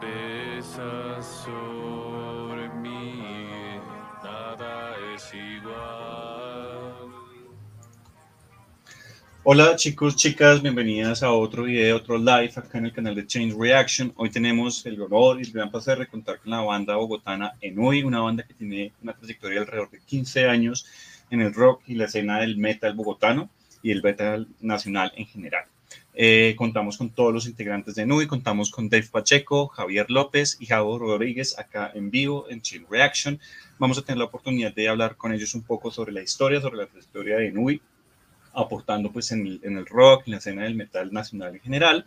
pesa sobre mí, nada es igual. Hola chicos, chicas, bienvenidas a otro video, otro live acá en el canal de Change Reaction. Hoy tenemos el honor y el gran placer de contar con la banda bogotana Enui, una banda que tiene una trayectoria de alrededor de 15 años en el rock y la escena del metal bogotano y el metal nacional en general. Eh, contamos con todos los integrantes de NUI, contamos con Dave Pacheco, Javier López y Javo Rodríguez acá en vivo en Chill Reaction. Vamos a tener la oportunidad de hablar con ellos un poco sobre la historia, sobre la trayectoria de NUI, aportando pues en el, en el rock, en la escena del metal nacional en general.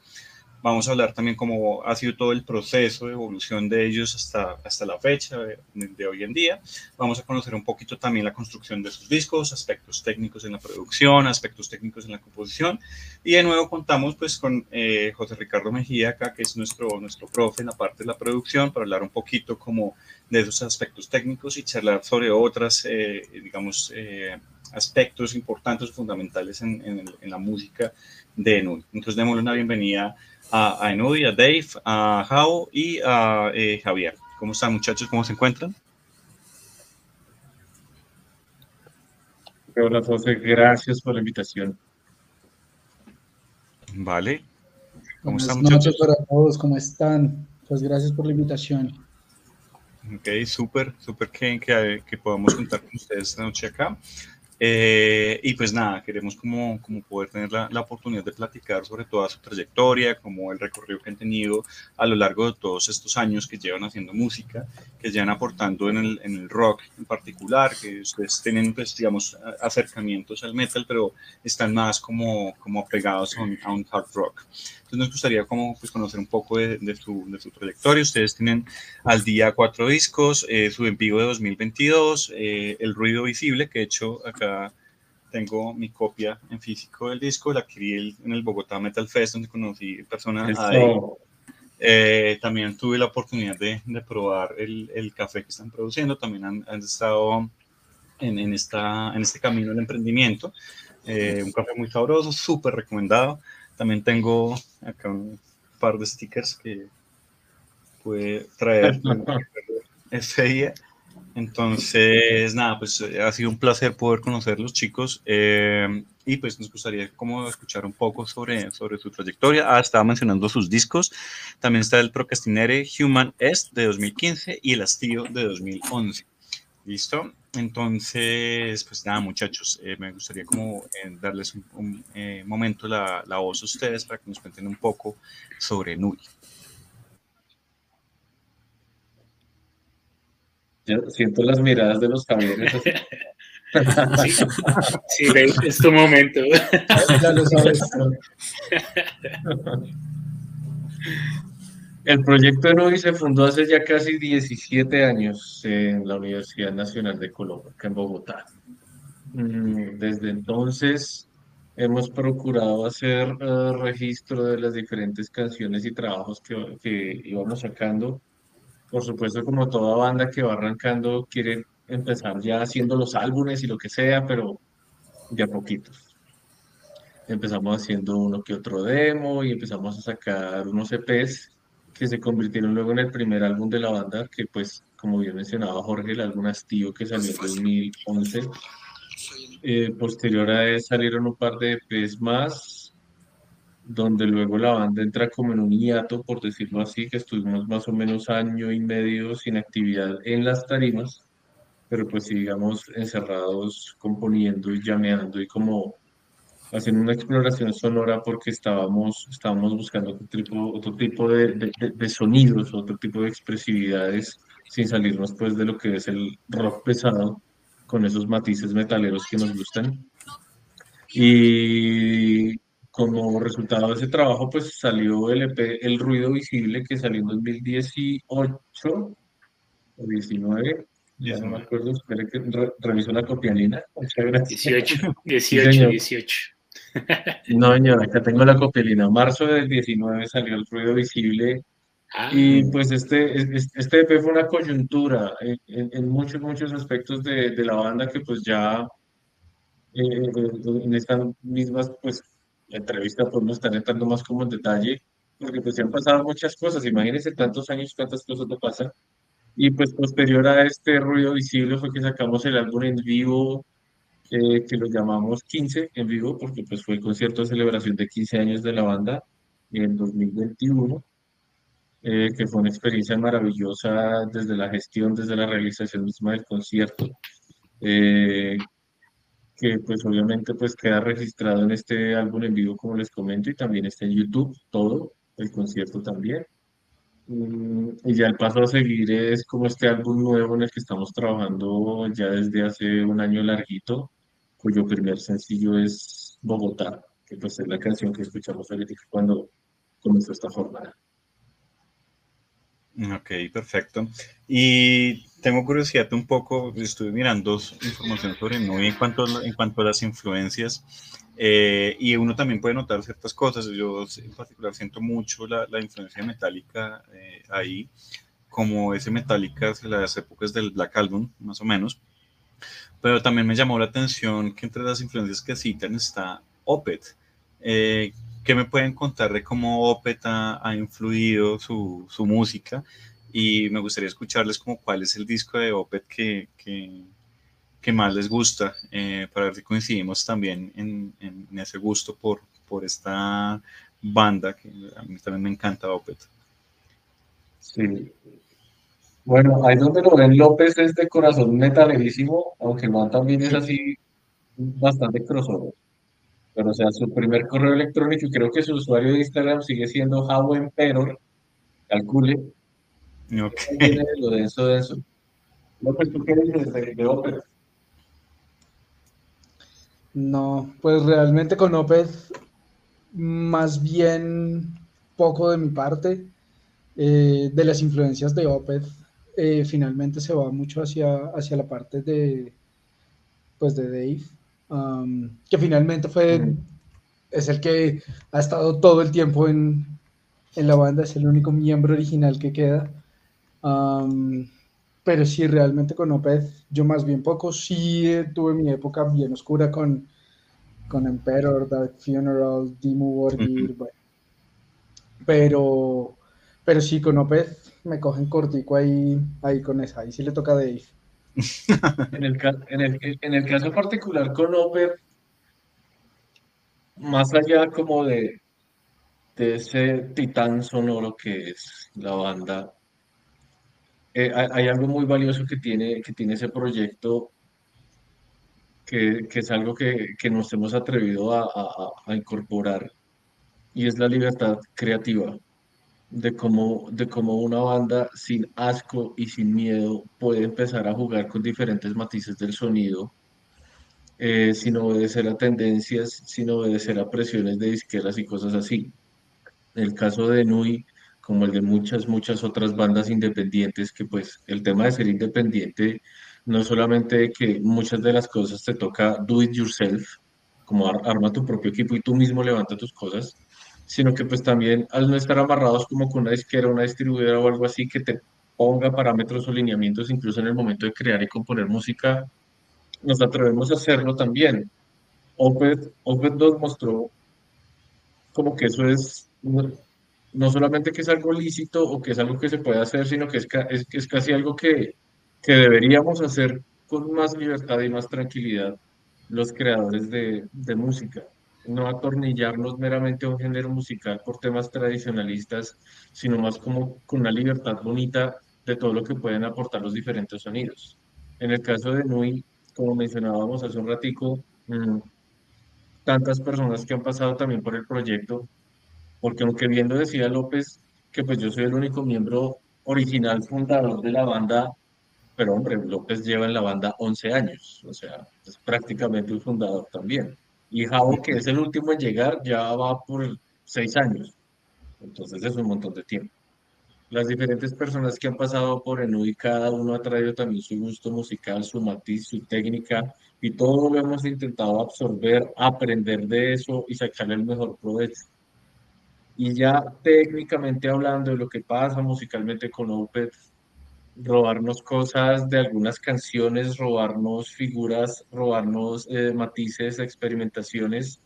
Vamos a hablar también cómo ha sido todo el proceso de evolución de ellos hasta, hasta la fecha de, de, hoy en día. Vamos a conocer un poquito también la construcción de sus discos, aspectos técnicos en la producción, aspectos técnicos en la composición. Y de nuevo contamos pues con eh, José Ricardo Mejía acá, que es nuestro, nuestro profe en la parte de la producción, para hablar un poquito como de esos aspectos técnicos y charlar sobre otras, eh, digamos, eh, aspectos importantes, fundamentales en, en, en, la música de Enui. Entonces, démosle una bienvenida a, a Enui, a Dave, a Jao y a eh, Javier. ¿Cómo están, muchachos? ¿Cómo se encuentran? Hola, José. Gracias por la invitación. Vale. ¿Cómo Buenas están, muchachos? noches para todos. ¿Cómo están? Pues gracias por la invitación. Ok, súper, súper que, que, que podamos contar con ustedes esta noche acá. Eh, y pues nada, queremos como, como poder tener la, la, oportunidad de platicar sobre toda su trayectoria, como el recorrido que han tenido a lo largo de todos estos años que llevan haciendo música, que llevan aportando en el, en el rock en particular, que ustedes tienen, pues, digamos, acercamientos al metal, pero están más como, como apegados a un, a un hard rock. Entonces nos gustaría como, pues, conocer un poco de, de, su, de su trayectoria. Ustedes tienen al día cuatro discos, eh, su en de 2022, eh, El Ruido Visible, que de hecho acá tengo mi copia en físico del disco, la adquirí en el Bogotá Metal Fest, donde conocí personas ahí. Eh, también tuve la oportunidad de, de probar el, el, café que están produciendo, también han, han estado en, en, esta, en este camino del emprendimiento. Eh, un café muy sabroso, súper recomendado. También tengo acá un par de stickers que puede traer ese día. Entonces, nada, pues ha sido un placer poder conocerlos, chicos. Eh, y pues nos gustaría como escuchar un poco sobre, sobre su trayectoria. Ah, estaba mencionando sus discos. También está el Procrastinere Human Est de 2015 y el Hastío de 2011. ¿Listo? Entonces, pues nada, muchachos, eh, me gustaría como eh, darles un, un eh, momento la, la, voz a ustedes para que nos cuenten un poco sobre Nui. Yo siento las miradas de los camiones. sí, sí, es tu momento. Ya lo sabes. El proyecto de NUI se fundó hace ya casi 17 años en la Universidad Nacional de Colombia, acá en Bogotá. Desde entonces hemos procurado hacer uh, registro de las diferentes canciones y trabajos que, que, íbamos sacando. Por supuesto, como toda banda que va arrancando, quiere empezar ya haciendo los álbumes y lo que sea, pero de a poquitos. Empezamos haciendo uno que otro demo y empezamos a sacar unos EPs que se convirtieron luego en el primer álbum de la banda, que pues, como bien mencionaba Jorge, el álbum Hastío que salió en 2011. Eh, posterior a él salieron un par de EPs más, donde luego la banda entra como en un hiato, por decirlo así, que estuvimos más o menos año y medio sin actividad en las tarimas, pero pues sigamos encerrados componiendo y llameando y como haciendo una exploración sonora porque estábamos, estábamos buscando otro tipo, otro tipo de, de, de, sonidos, otro tipo de expresividades, sin salirnos pues de lo que es el rock pesado, con esos matices metaleros que nos gustan. Y como resultado de ese trabajo, pues salió el EP El Ruido Visible, que salió en 2018 o 19, ya no me acuerdo, espere que re reviso la copialina. Muchas gracias. 18, 18, 18. No, señor, acá tengo la copelina. Marzo del 19 salió el ruido visible. Ah. Y pues este, este EP fue una coyuntura en, en, en muchos, muchos aspectos de, de, la banda que pues ya eh, en estas mismas pues entrevistas podemos estar entrando más como en detalle. porque pues se han pasado muchas cosas, imagínense tantos años, cuántas cosas te pasan. Y pues posterior a este ruido visible fue que sacamos el álbum en vivo, eh, que lo llamamos 15 en vivo, porque pues fue el concierto de celebración de 15 años de la banda en 2021, eh, que fue una experiencia maravillosa desde la gestión, desde la realización misma del concierto. Eh, que pues obviamente pues queda registrado en este álbum en vivo como les comento y también está en YouTube, todo, el concierto también. Mm, Y ya el paso a seguir es como este álbum nuevo en el que estamos trabajando ya desde hace un año larguito, cuyo primer sencillo es Bogotá, que pues es la canción que escuchamos ahorita cuando comenzó esta jornada. Ok, perfecto. Y tengo curiosidad un poco, estuve mirando información sobre Nui en cuanto a, en cuanto a las influencias eh, y uno también puede notar ciertas cosas. Yo en particular siento mucho la, la influencia metálica eh, ahí, como ese metálica de las épocas del Black Album, más o menos. Pero también me llamó la atención que entre las influencias que citan está Opet. Eh, ¿Qué me pueden contar de cómo Opet ha, ha influido su, su, música? Y me gustaría escucharles como cuál es el disco de Opet que, que, más les gusta, eh, para ver si coincidimos también en, en, ese gusto por, por esta banda, que a mí también me encanta Opet. Sí. Bueno, ahí donde lo ven López es de corazón metalerísimo, aunque el man también es así bastante crossover. Pero o sea, su primer correo electrónico creo que su usuario de Instagram sigue siendo How Emperor, calcule. Okay. Lo denso, denso. López, ¿tú qué dices de, de Opeth? No, pues realmente con Opeth, más bien poco de mi parte. Eh, de las influencias de Opeth, eh, finalmente se va mucho hacia, hacia la parte de, pues de Dave, um, que finalmente fue, mm. es el que ha estado todo el tiempo en, en, la banda, es el único miembro original que queda. Um, pero sí, realmente con Opeth, yo más bien poco, sí eh, tuve mi época bien oscura con, con Emperor, Dark Funeral, Dimmu Borgir, uh -huh. bueno. Pero, pero sí, con Opeth me cogen cortico ahí, ahí con esa, ahí sí le toca a Dave. en, el, en, el, en el caso particular con Opeth, más allá como de, de ese titán sonoro que es la banda, eh, hay, algo muy valioso que tiene, que tiene ese proyecto, que, es algo que, nos hemos atrevido a, incorporar, y es la libertad creativa, de cómo, de cómo una banda sin asco y sin miedo puede empezar a jugar con diferentes matices del sonido, eh, sin obedecer a tendencias, sin obedecer a presiones de izquierdas y cosas así. En el caso de Nui, como el de muchas, muchas otras bandas independientes, que pues el tema de ser independiente no es solamente que muchas de las cosas te toca do it yourself, como ar arma tu propio equipo y tú mismo levanta tus cosas, sino que pues también al no estar amarrados como con una disquera, una distribuidora o algo así que te ponga parámetros o lineamientos incluso en el momento de crear y componer música, nos atrevemos a hacerlo también. Opeth, Opeth 2 mostró como que eso es no solamente que es algo lícito o que es algo que se puede hacer, sino que es, es, es casi algo que, que, deberíamos hacer con más libertad y más tranquilidad los creadores de, de, música. No atornillarnos meramente a un género musical por temas tradicionalistas, sino más como con una libertad bonita de todo lo que pueden aportar los diferentes sonidos. En el caso de Nui, como mencionábamos hace un ratico, mmm, tantas personas que han pasado también por el proyecto, porque aunque viendo decía López que pues yo soy el único miembro original fundador de la banda, pero hombre, López lleva en la banda 11 años, o sea, es prácticamente un fundador también. Y Javo, que es el último en llegar, ya va por 6 años, entonces es un montón de tiempo. Las diferentes personas que han pasado por Enui, cada uno ha traído también su gusto musical, su matiz, su técnica, y todo lo hemos intentado absorber, aprender de eso y sacarle el mejor provecho. Y ya técnicamente hablando de lo que pasa musicalmente con Opeth, robarnos cosas de algunas canciones, robarnos figuras, robarnos eh, matices, experimentaciones,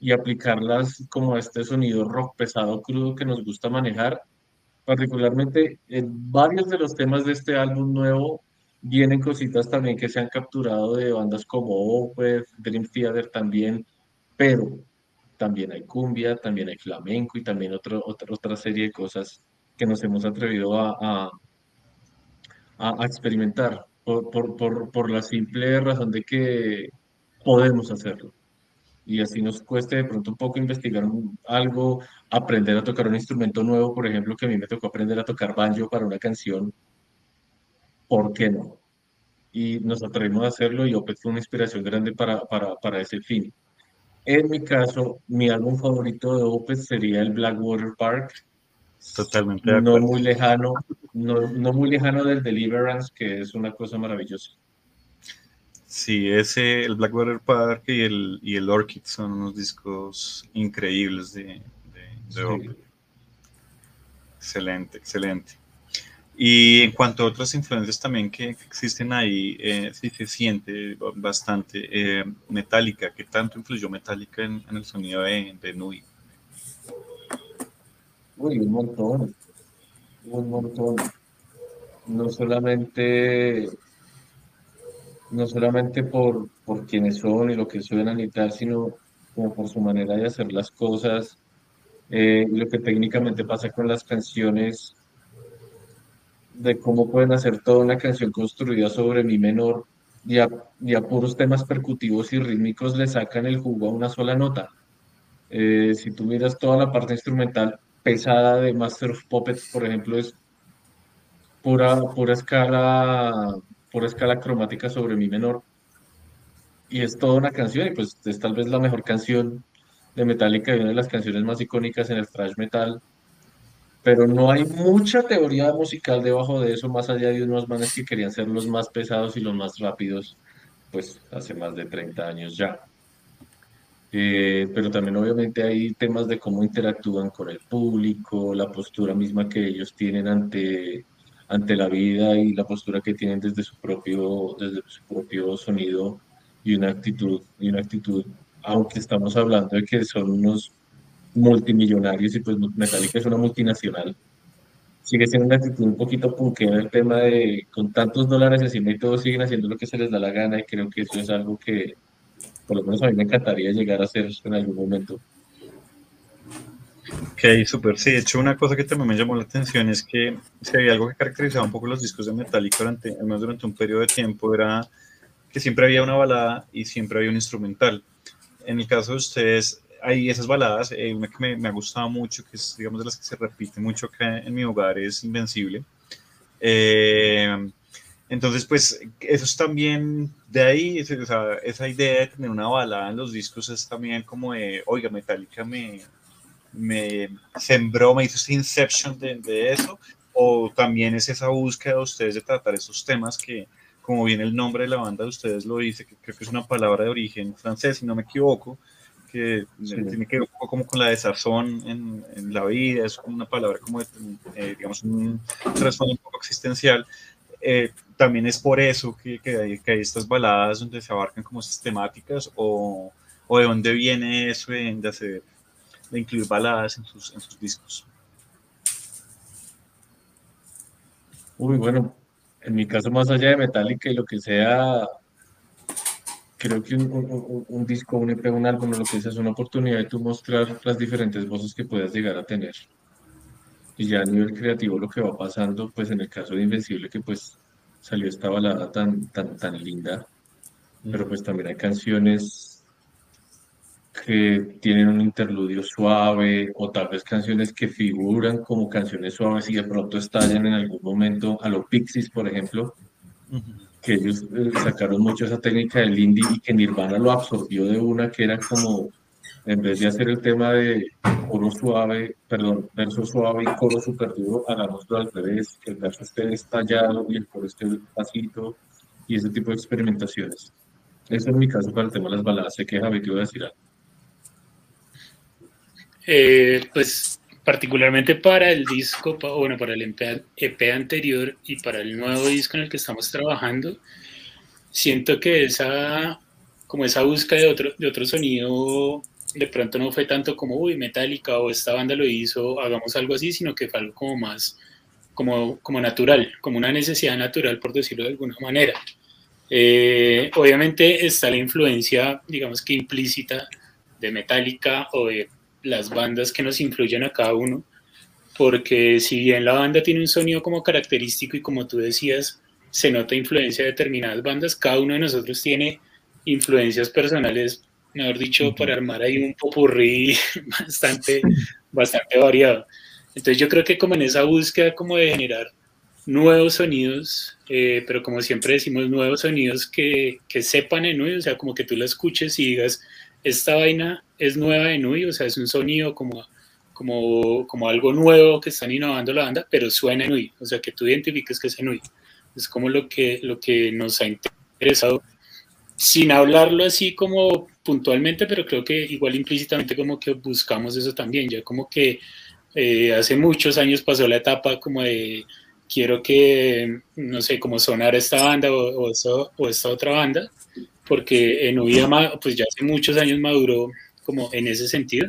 y aplicarlas como a este sonido rock pesado, crudo que nos gusta manejar. Particularmente en varios de los temas de este álbum nuevo vienen cositas también que se han capturado de bandas como Opeth, Dream Theater también, pero también hay cumbia, también hay flamenco y también otra, otra serie de cosas que nos hemos atrevido a, a, experimentar por, por, por, la simple razón de que podemos hacerlo. Y así nos cueste de pronto un poco investigar algo, aprender a tocar un instrumento nuevo, por ejemplo, que a mí me tocó aprender a tocar banjo para una canción, ¿por qué no? Y nos atrevimos a hacerlo y Opeth fue una inspiración grande para, para, para ese fin. En mi caso, mi álbum favorito de Opeth sería el Blackwater Park. Totalmente No muy lejano, no, no muy lejano del Deliverance, que es una cosa maravillosa. Sí, ese, el Blackwater Park y el, y el Orchid son unos discos increíbles de, de, Excelente, excelente. Y en cuanto a otras influencias también que, existen ahí, eh, sí se siente bastante. Eh, Metallica, ¿qué tanto influyó Metallica en, el sonido de, de Nui? Uy, un montón, un montón. No solamente no solamente por, por quiénes son y lo que suenan y tal, sino como por su manera de hacer las cosas, eh, lo que técnicamente pasa con las canciones, de cómo pueden hacer toda una canción construida sobre mi menor y a, puros temas percutivos y rítmicos le sacan el jugo a una sola nota. Eh, si tú miras toda la parte instrumental pesada de Master of Puppets, por ejemplo, es pura, pura escala por escala cromática sobre mi menor. Y es toda una canción, y pues es tal vez la mejor canción de Metallica y una de las canciones más icónicas en el thrash metal. Pero no hay mucha teoría musical debajo de eso, más allá de unos manes que querían ser los más pesados y los más rápidos, pues hace más de 30 años ya. Eh, pero también obviamente hay temas de cómo interactúan con el público, la postura misma que ellos tienen ante ante la vida y la postura que tienen desde su propio, desde su propio sonido y una actitud, y una actitud, aunque estamos hablando de que son unos multimillonarios y pues Metallica es una multinacional, sigue siendo una actitud un poquito punkera el tema de con tantos dólares encima y todos siguen haciendo lo que se les da la gana y creo que eso es algo que por lo menos a mí me encantaría llegar a hacer en algún momento. Ok, súper. Sí, de hecho, una cosa que también me llamó la atención es que si había algo que caracterizaba un poco los discos de Metallica durante, al menos durante un periodo de tiempo, era que siempre había una balada y siempre había un instrumental. En el caso de ustedes, hay esas baladas, eh, una que me, ha gustado mucho, que es, digamos, de las que se repite mucho acá en mi hogar, es Invencible. Eh, entonces, pues, eso es también de ahí, esa idea de tener una balada en los discos es también como de, oiga, Metallica me, me sembró, me hizo ese inception de, eso, o también es esa búsqueda de ustedes de tratar esos temas que, como bien el nombre de la banda de ustedes lo dice, que creo que es una palabra de origen francés, si no me equivoco, que tiene que ver un poco como con la desazón en, en la vida, es una palabra como, eh, digamos, un trasfondo un poco existencial. Eh, también es por eso que, que, hay, que, hay, estas baladas donde se abarcan como esas temáticas o, o de dónde viene eso de, de hacer de incluir baladas en sus, en sus discos. Uy, bueno, en mi caso, más allá de Metallica y lo que sea, creo que un, un, disco, un EP, un álbum, lo que sea, es una oportunidad de tú mostrar las diferentes voces que puedas llegar a tener. Y ya a nivel creativo lo que va pasando, pues en el caso de Invencible, que pues salió esta balada tan, tan, tan linda, pero pues también hay canciones que tienen un interludio suave o tal vez canciones que figuran como canciones suaves y de pronto estallan en algún momento, a los Pixies, por ejemplo, que ellos eh, sacaron mucho esa técnica del indie y que Nirvana lo absorbió de una que era como, en vez de hacer el tema de coro suave, perdón, verso suave y coro super duro, hagámoslo al revés, que el verso esté estallado y el coro esté pasito y ese tipo de experimentaciones. Eso en mi caso para el tema de las baladas. Sé que Javi te voy a decir algo. Eh, pues particularmente para el disco, bueno, para el EP anterior y para el nuevo disco en el que estamos trabajando, siento que esa, como esa búsqueda de otro, de otro sonido de pronto no fue tanto como, uy, Metallica o esta banda lo hizo, hagamos algo así, sino que fue algo como más, como, como natural, como una necesidad natural, por decirlo de alguna manera. Eh, obviamente está la influencia, digamos que implícita de Metallica o de las bandas que nos influyen a cada uno, porque si bien la banda tiene un sonido como característico y como tú decías, se nota influencia de determinadas bandas, cada uno de nosotros tiene influencias personales, mejor dicho, para armar ahí un popurrí bastante, bastante variado. Entonces yo creo que como en esa búsqueda como de generar nuevos sonidos, eh, pero como siempre decimos, nuevos sonidos que, que sepan en Nui, o sea, como que tú la escuches y digas, esta vaina es nueva de Nui, o sea, es un sonido como, como, como algo nuevo que están innovando la banda, pero suena en Nui, o sea, que tú identifiques que es en Nui. Es como lo que, lo que nos ha interesado, sin hablarlo así como puntualmente, pero creo que igual implícitamente como que buscamos eso también, ya como que eh, hace muchos años pasó la etapa como de quiero que, no sé, como sonar esta banda o, o esta otra banda, porque en Ubiama, pues ya hace muchos años maduró como en ese sentido,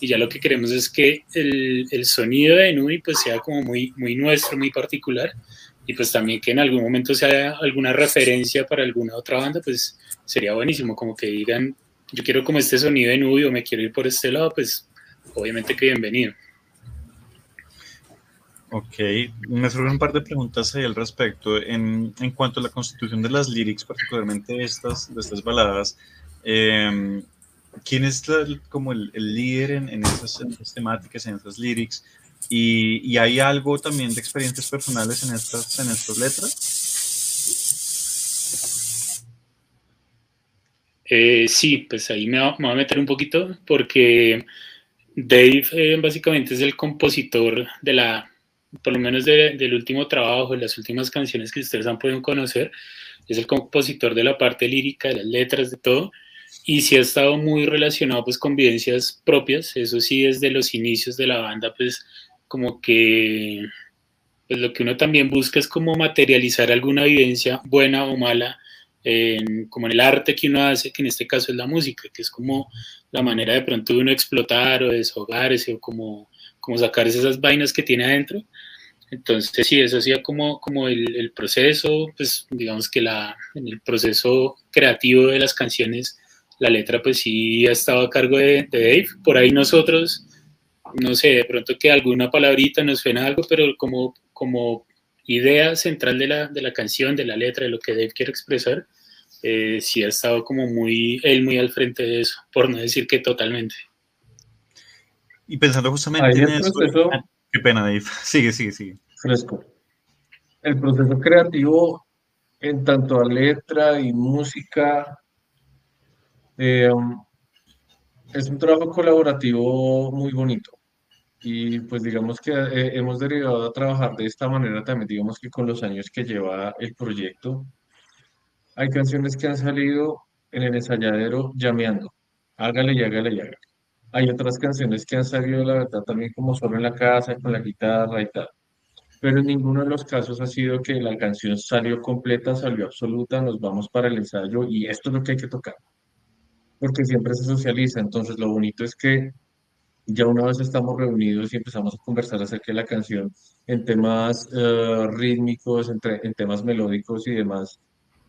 y ya lo que queremos es que el, el sonido de Nui pues sea como muy, muy nuestro, muy particular, y pues también que en algún momento sea alguna referencia para alguna otra banda, pues sería buenísimo, como que digan, yo quiero como este sonido de Nui o me quiero ir por este lado, pues obviamente que bienvenido. Ok, me surgen un par de preguntas ahí al respecto. En, en, cuanto a la constitución de las lyrics, particularmente estas, de estas baladas, eh, ¿quién es como el, líder en, en, esas, temáticas, en esas lyrics? ¿Y, ¿Y, hay algo también de experiencias personales en estas, en estas letras? Eh, sí, pues ahí me, va, voy a meter un poquito porque Dave eh, básicamente es el compositor de la por lo menos de, del último trabajo, de las últimas canciones que ustedes han podido conocer, es el compositor de la parte lírica, de las letras, de todo, y sí ha estado muy relacionado pues con vivencias propias, eso sí desde los inicios de la banda pues como que pues lo que uno también busca es como materializar alguna vivencia buena o mala, en, como en el arte que uno hace, que en este caso es la música, que es como la manera de pronto de uno explotar o desahogarse o como como sacar esas vainas que tiene adentro. Entonces, sí, eso hacía como, como el, el, proceso, pues digamos que la, en el proceso creativo de las canciones, la letra pues sí ha estado a cargo de, de, Dave. Por ahí nosotros, no sé, de pronto que alguna palabrita nos suena algo, pero como, como idea central de la, de la canción, de la letra, de lo que Dave quiere expresar, eh, sí ha estado como muy, él muy al frente de eso, por no decir que totalmente. Y pensando justamente en eso, proceso, qué pena, Dave. Sigue, sigue, sigue. Fresco. El proceso creativo en tanto a letra y música eh, es un trabajo colaborativo muy bonito. Y pues digamos que eh, hemos derivado a trabajar de esta manera también, digamos que con los años que lleva el proyecto, hay canciones que han salido en el ensayadero llameando. Hágale y hágale y hágale hay otras canciones que han salido, la verdad, también como solo en la casa, con la guitarra y tal. Pero en ninguno de los casos ha sido que la canción salió completa, salió absoluta, nos vamos para el ensayo y esto es lo que hay que tocar. Porque siempre se socializa. Entonces, lo bonito es que ya una vez estamos reunidos y empezamos a conversar acerca de la canción en temas uh, rítmicos, entre, en temas melódicos y demás,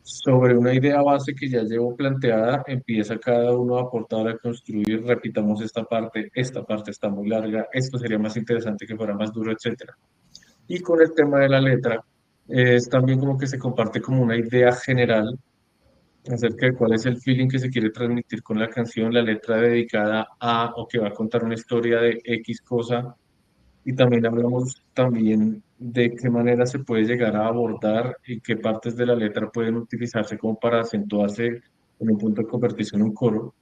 sobre una idea base que ya llevo planteada, empieza cada uno a aportar, a construir, repitamos esta parte, esta parte está muy larga, esto sería más interesante que fuera más duro, etc. Y con el tema de la letra, es también como que se comparte como una idea general acerca de cuál es el feeling que se quiere transmitir con la canción, la letra dedicada a o que va a contar una historia de X cosa. Y también hablamos también de qué manera se puede llegar a abordar y qué partes de la letra pueden utilizarse como para acentuarse en un punto de convertirse en un coro,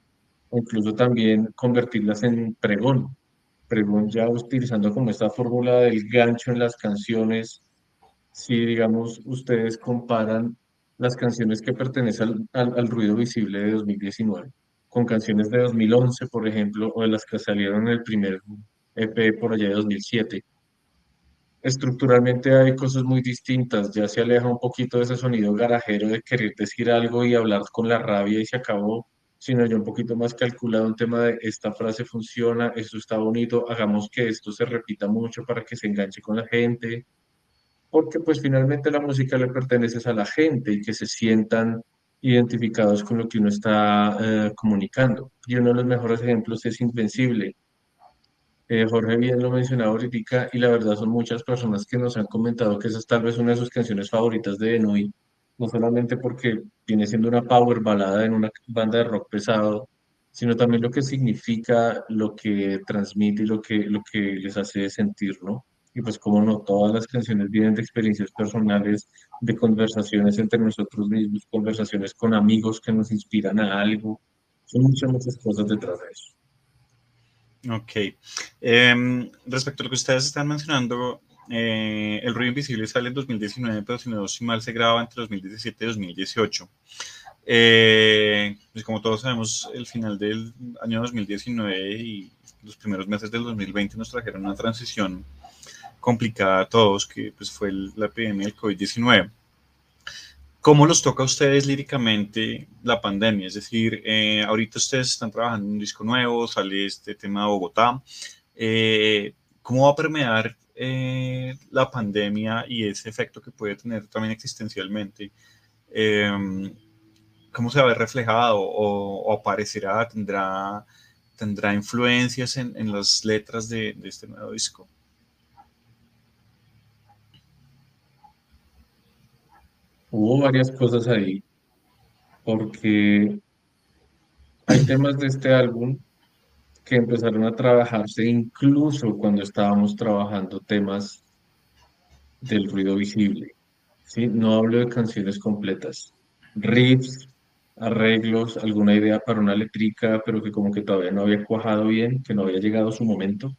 o incluso también convertirlas en pregón. Pregón ya utilizando como esta fórmula del gancho en las canciones, si digamos ustedes comparan las canciones que pertenecen al, al, al ruido visible de 2019 con canciones de 2011, por ejemplo, o de las que salieron en el primer EP por allá de 2007 estructuralmente hay cosas muy distintas, ya se aleja un poquito de ese sonido garajero de querer decir algo y hablar con la rabia y se acabó, sino yo un poquito más calculado, un tema de esta frase funciona, esto está bonito, hagamos que esto se repita mucho para que se enganche con la gente, porque pues finalmente la música le pertenece a la gente y que se sientan identificados con lo que uno está eh, comunicando. Y uno de los mejores ejemplos es Invencible. Eh, Jorge bien lo mencionaba ahorita y la verdad son muchas personas que nos han comentado que esa es tal vez una de sus canciones favoritas de Enui, no solamente porque viene siendo una power balada en una banda de rock pesado, sino también lo que significa, lo que transmite y lo que, lo que les hace sentir, ¿no? Y pues como no, todas las canciones vienen de experiencias personales, de conversaciones entre nosotros mismos, conversaciones con amigos que nos inspiran a algo. Son muchas, muchas cosas detrás de eso. Ok. Em, respecto a lo que ustedes están mencionando, eh, El ruido invisible sale en 2019, pero si no si mal se graba entre 2017 y 2018. Eh, pues como todos sabemos, el final del año 2019 y los primeros meses del 2020 nos trajeron una transición complicada a todos, que pues fue la epidemia del COVID-19. ¿Cómo los toca a ustedes líricamente la pandemia? Es decir, eh, ahorita ustedes están trabajando en un disco nuevo, sale este tema de Bogotá. Eh, ¿Cómo va a permear eh, la pandemia y ese efecto que puede tener también existencialmente? ¿Cómo se va a ver reflejado o, aparecerá? ¿Tendrá, tendrá influencias en, las letras de este nuevo disco? Hubo varias cosas ahí, porque hay temas de este álbum que empezaron a trabajarse incluso cuando estábamos trabajando temas del ruido visible. ¿sí? No hablo de canciones completas, riffs, arreglos, alguna idea para una letrica, pero que como que todavía no había cuajado bien, que no había llegado su momento.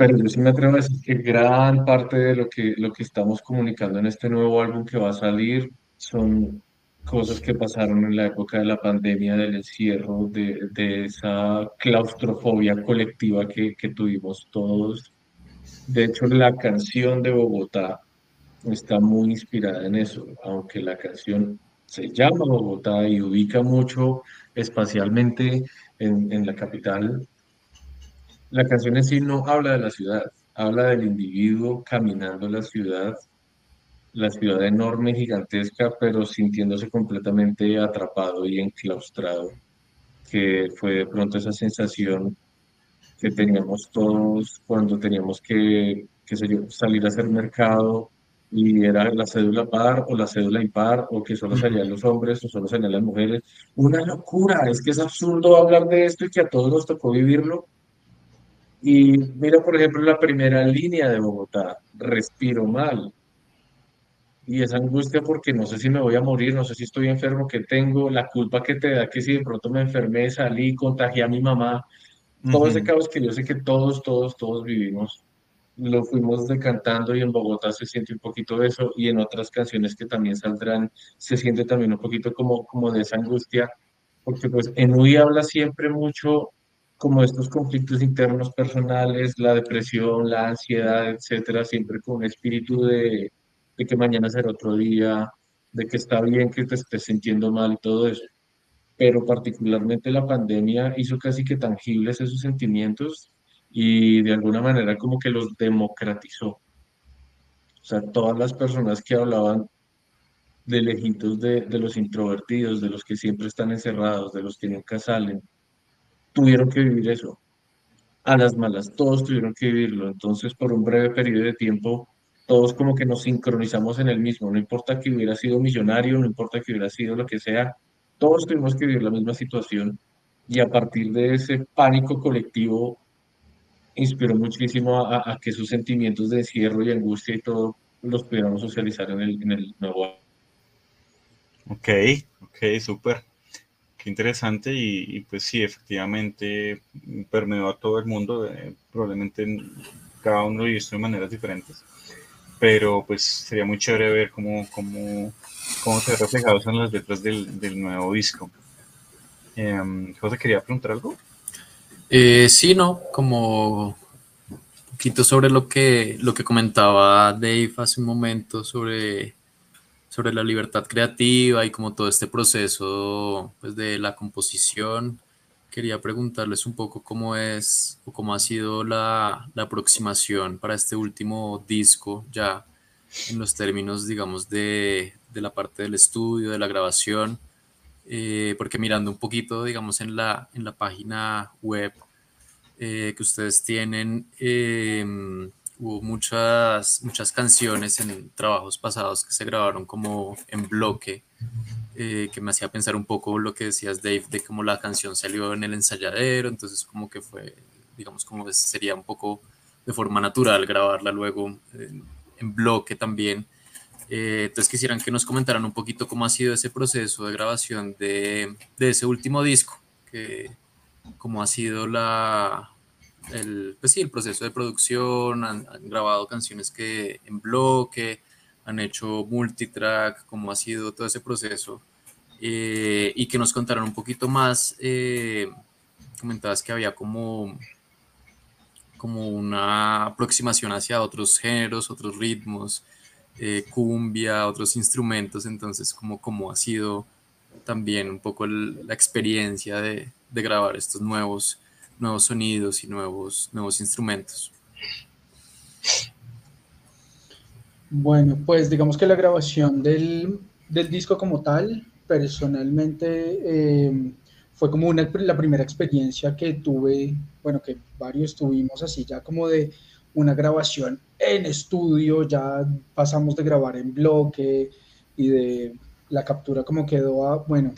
Pero yo sí me atrevo a decir que gran parte de lo que, lo que estamos comunicando en este nuevo álbum que va a salir son cosas que pasaron en la época de la pandemia, del encierro, de, de esa claustrofobia colectiva que, que tuvimos todos. De hecho, la canción de Bogotá está muy inspirada en eso, aunque la canción se llama Bogotá y ubica mucho espacialmente en, en la capital, la canción en sí no habla de la ciudad, habla del individuo caminando la ciudad, la ciudad enorme, gigantesca, pero sintiéndose completamente atrapado y enclaustrado, que fue de pronto esa sensación que teníamos todos cuando teníamos que, yo, salir a hacer mercado y era la cédula par o la cédula impar o que solo salían los hombres o solo salían las mujeres. Una locura, es que es absurdo hablar de esto y que a todos nos tocó vivirlo y mira, por ejemplo, la primera línea de Bogotá, respiro mal. Y esa angustia porque no sé si me voy a morir, no sé si estoy enfermo, que tengo, la culpa que te da que si de pronto me enfermé, salí, contagié a mi mamá. Todo ese caos que yo sé que todos, todos, todos vivimos, lo fuimos decantando y en Bogotá se siente un poquito de eso y en otras canciones que también saldrán se siente también un poquito como, como de esa angustia, porque pues en UI habla siempre mucho como estos conflictos internos personales, la depresión, la ansiedad, etcétera, siempre con un espíritu de, de, que mañana será otro día, de que está bien que te estés sintiendo mal y todo eso. Pero particularmente la pandemia hizo casi que tangibles esos sentimientos y de alguna manera como que los democratizó. O sea, todas las personas que hablaban de lejitos de, de los introvertidos, de los que siempre están encerrados, de los que nunca salen, tuvieron que vivir eso. A las malas, todos tuvieron que vivirlo. Entonces, por un breve periodo de tiempo, todos como que nos sincronizamos en el mismo. No importa que hubiera sido millonario, no importa que hubiera sido lo que sea, todos tuvimos que vivir la misma situación. Y a partir de ese pánico colectivo, inspiró muchísimo a, que sus sentimientos de encierro y angustia y todo los pudiéramos socializar en el, en el nuevo. Ok, ok, súper. Qué interesante y, pues sí, efectivamente permeó a todo el mundo, eh, probablemente cada uno lo visto de maneras diferentes, pero pues sería muy chévere ver cómo, cómo, cómo se ve reflejado en las letras del, del nuevo disco. Eh, José, ¿quería preguntar algo? Eh, sí, no, como un poquito sobre lo que, lo que comentaba Dave hace un momento sobre sobre la libertad creativa y como todo este proceso pues, de la composición. Quería preguntarles un poco cómo es o cómo ha sido la, la aproximación para este último disco, ya en los términos, digamos, de, de la parte del estudio, de la grabación, eh, porque mirando un poquito, digamos, en la, en la página web eh, que ustedes tienen, eh, hubo muchas, muchas canciones en trabajos pasados que se grabaron como en bloque, que me hacía pensar un poco lo que decías, Dave, de cómo la canción salió en el ensayadero, entonces como que fue, digamos, como sería un poco de forma natural grabarla luego en, en bloque también. Eh, entonces quisieran que nos comentaran un poquito cómo ha sido ese proceso de grabación de, de ese último disco, que, cómo ha sido la, el, pues sí, el proceso de producción, han, grabado canciones que en bloque, han hecho multitrack, cómo ha sido todo ese proceso, eh, y que nos contaran un poquito más, eh, comentabas que había como como una aproximación hacia otros géneros, otros ritmos, eh, cumbia, otros instrumentos, entonces como, como ha sido también un poco la experiencia de, de, grabar estos nuevos, nuevos sonidos y nuevos, nuevos instrumentos. Bueno, pues digamos que la grabación del, del disco como tal, personalmente eh, fue como una, la primera experiencia que tuve, bueno, que varios tuvimos así ya como de una grabación en estudio, ya pasamos de grabar en bloque y de la captura como quedó a, bueno,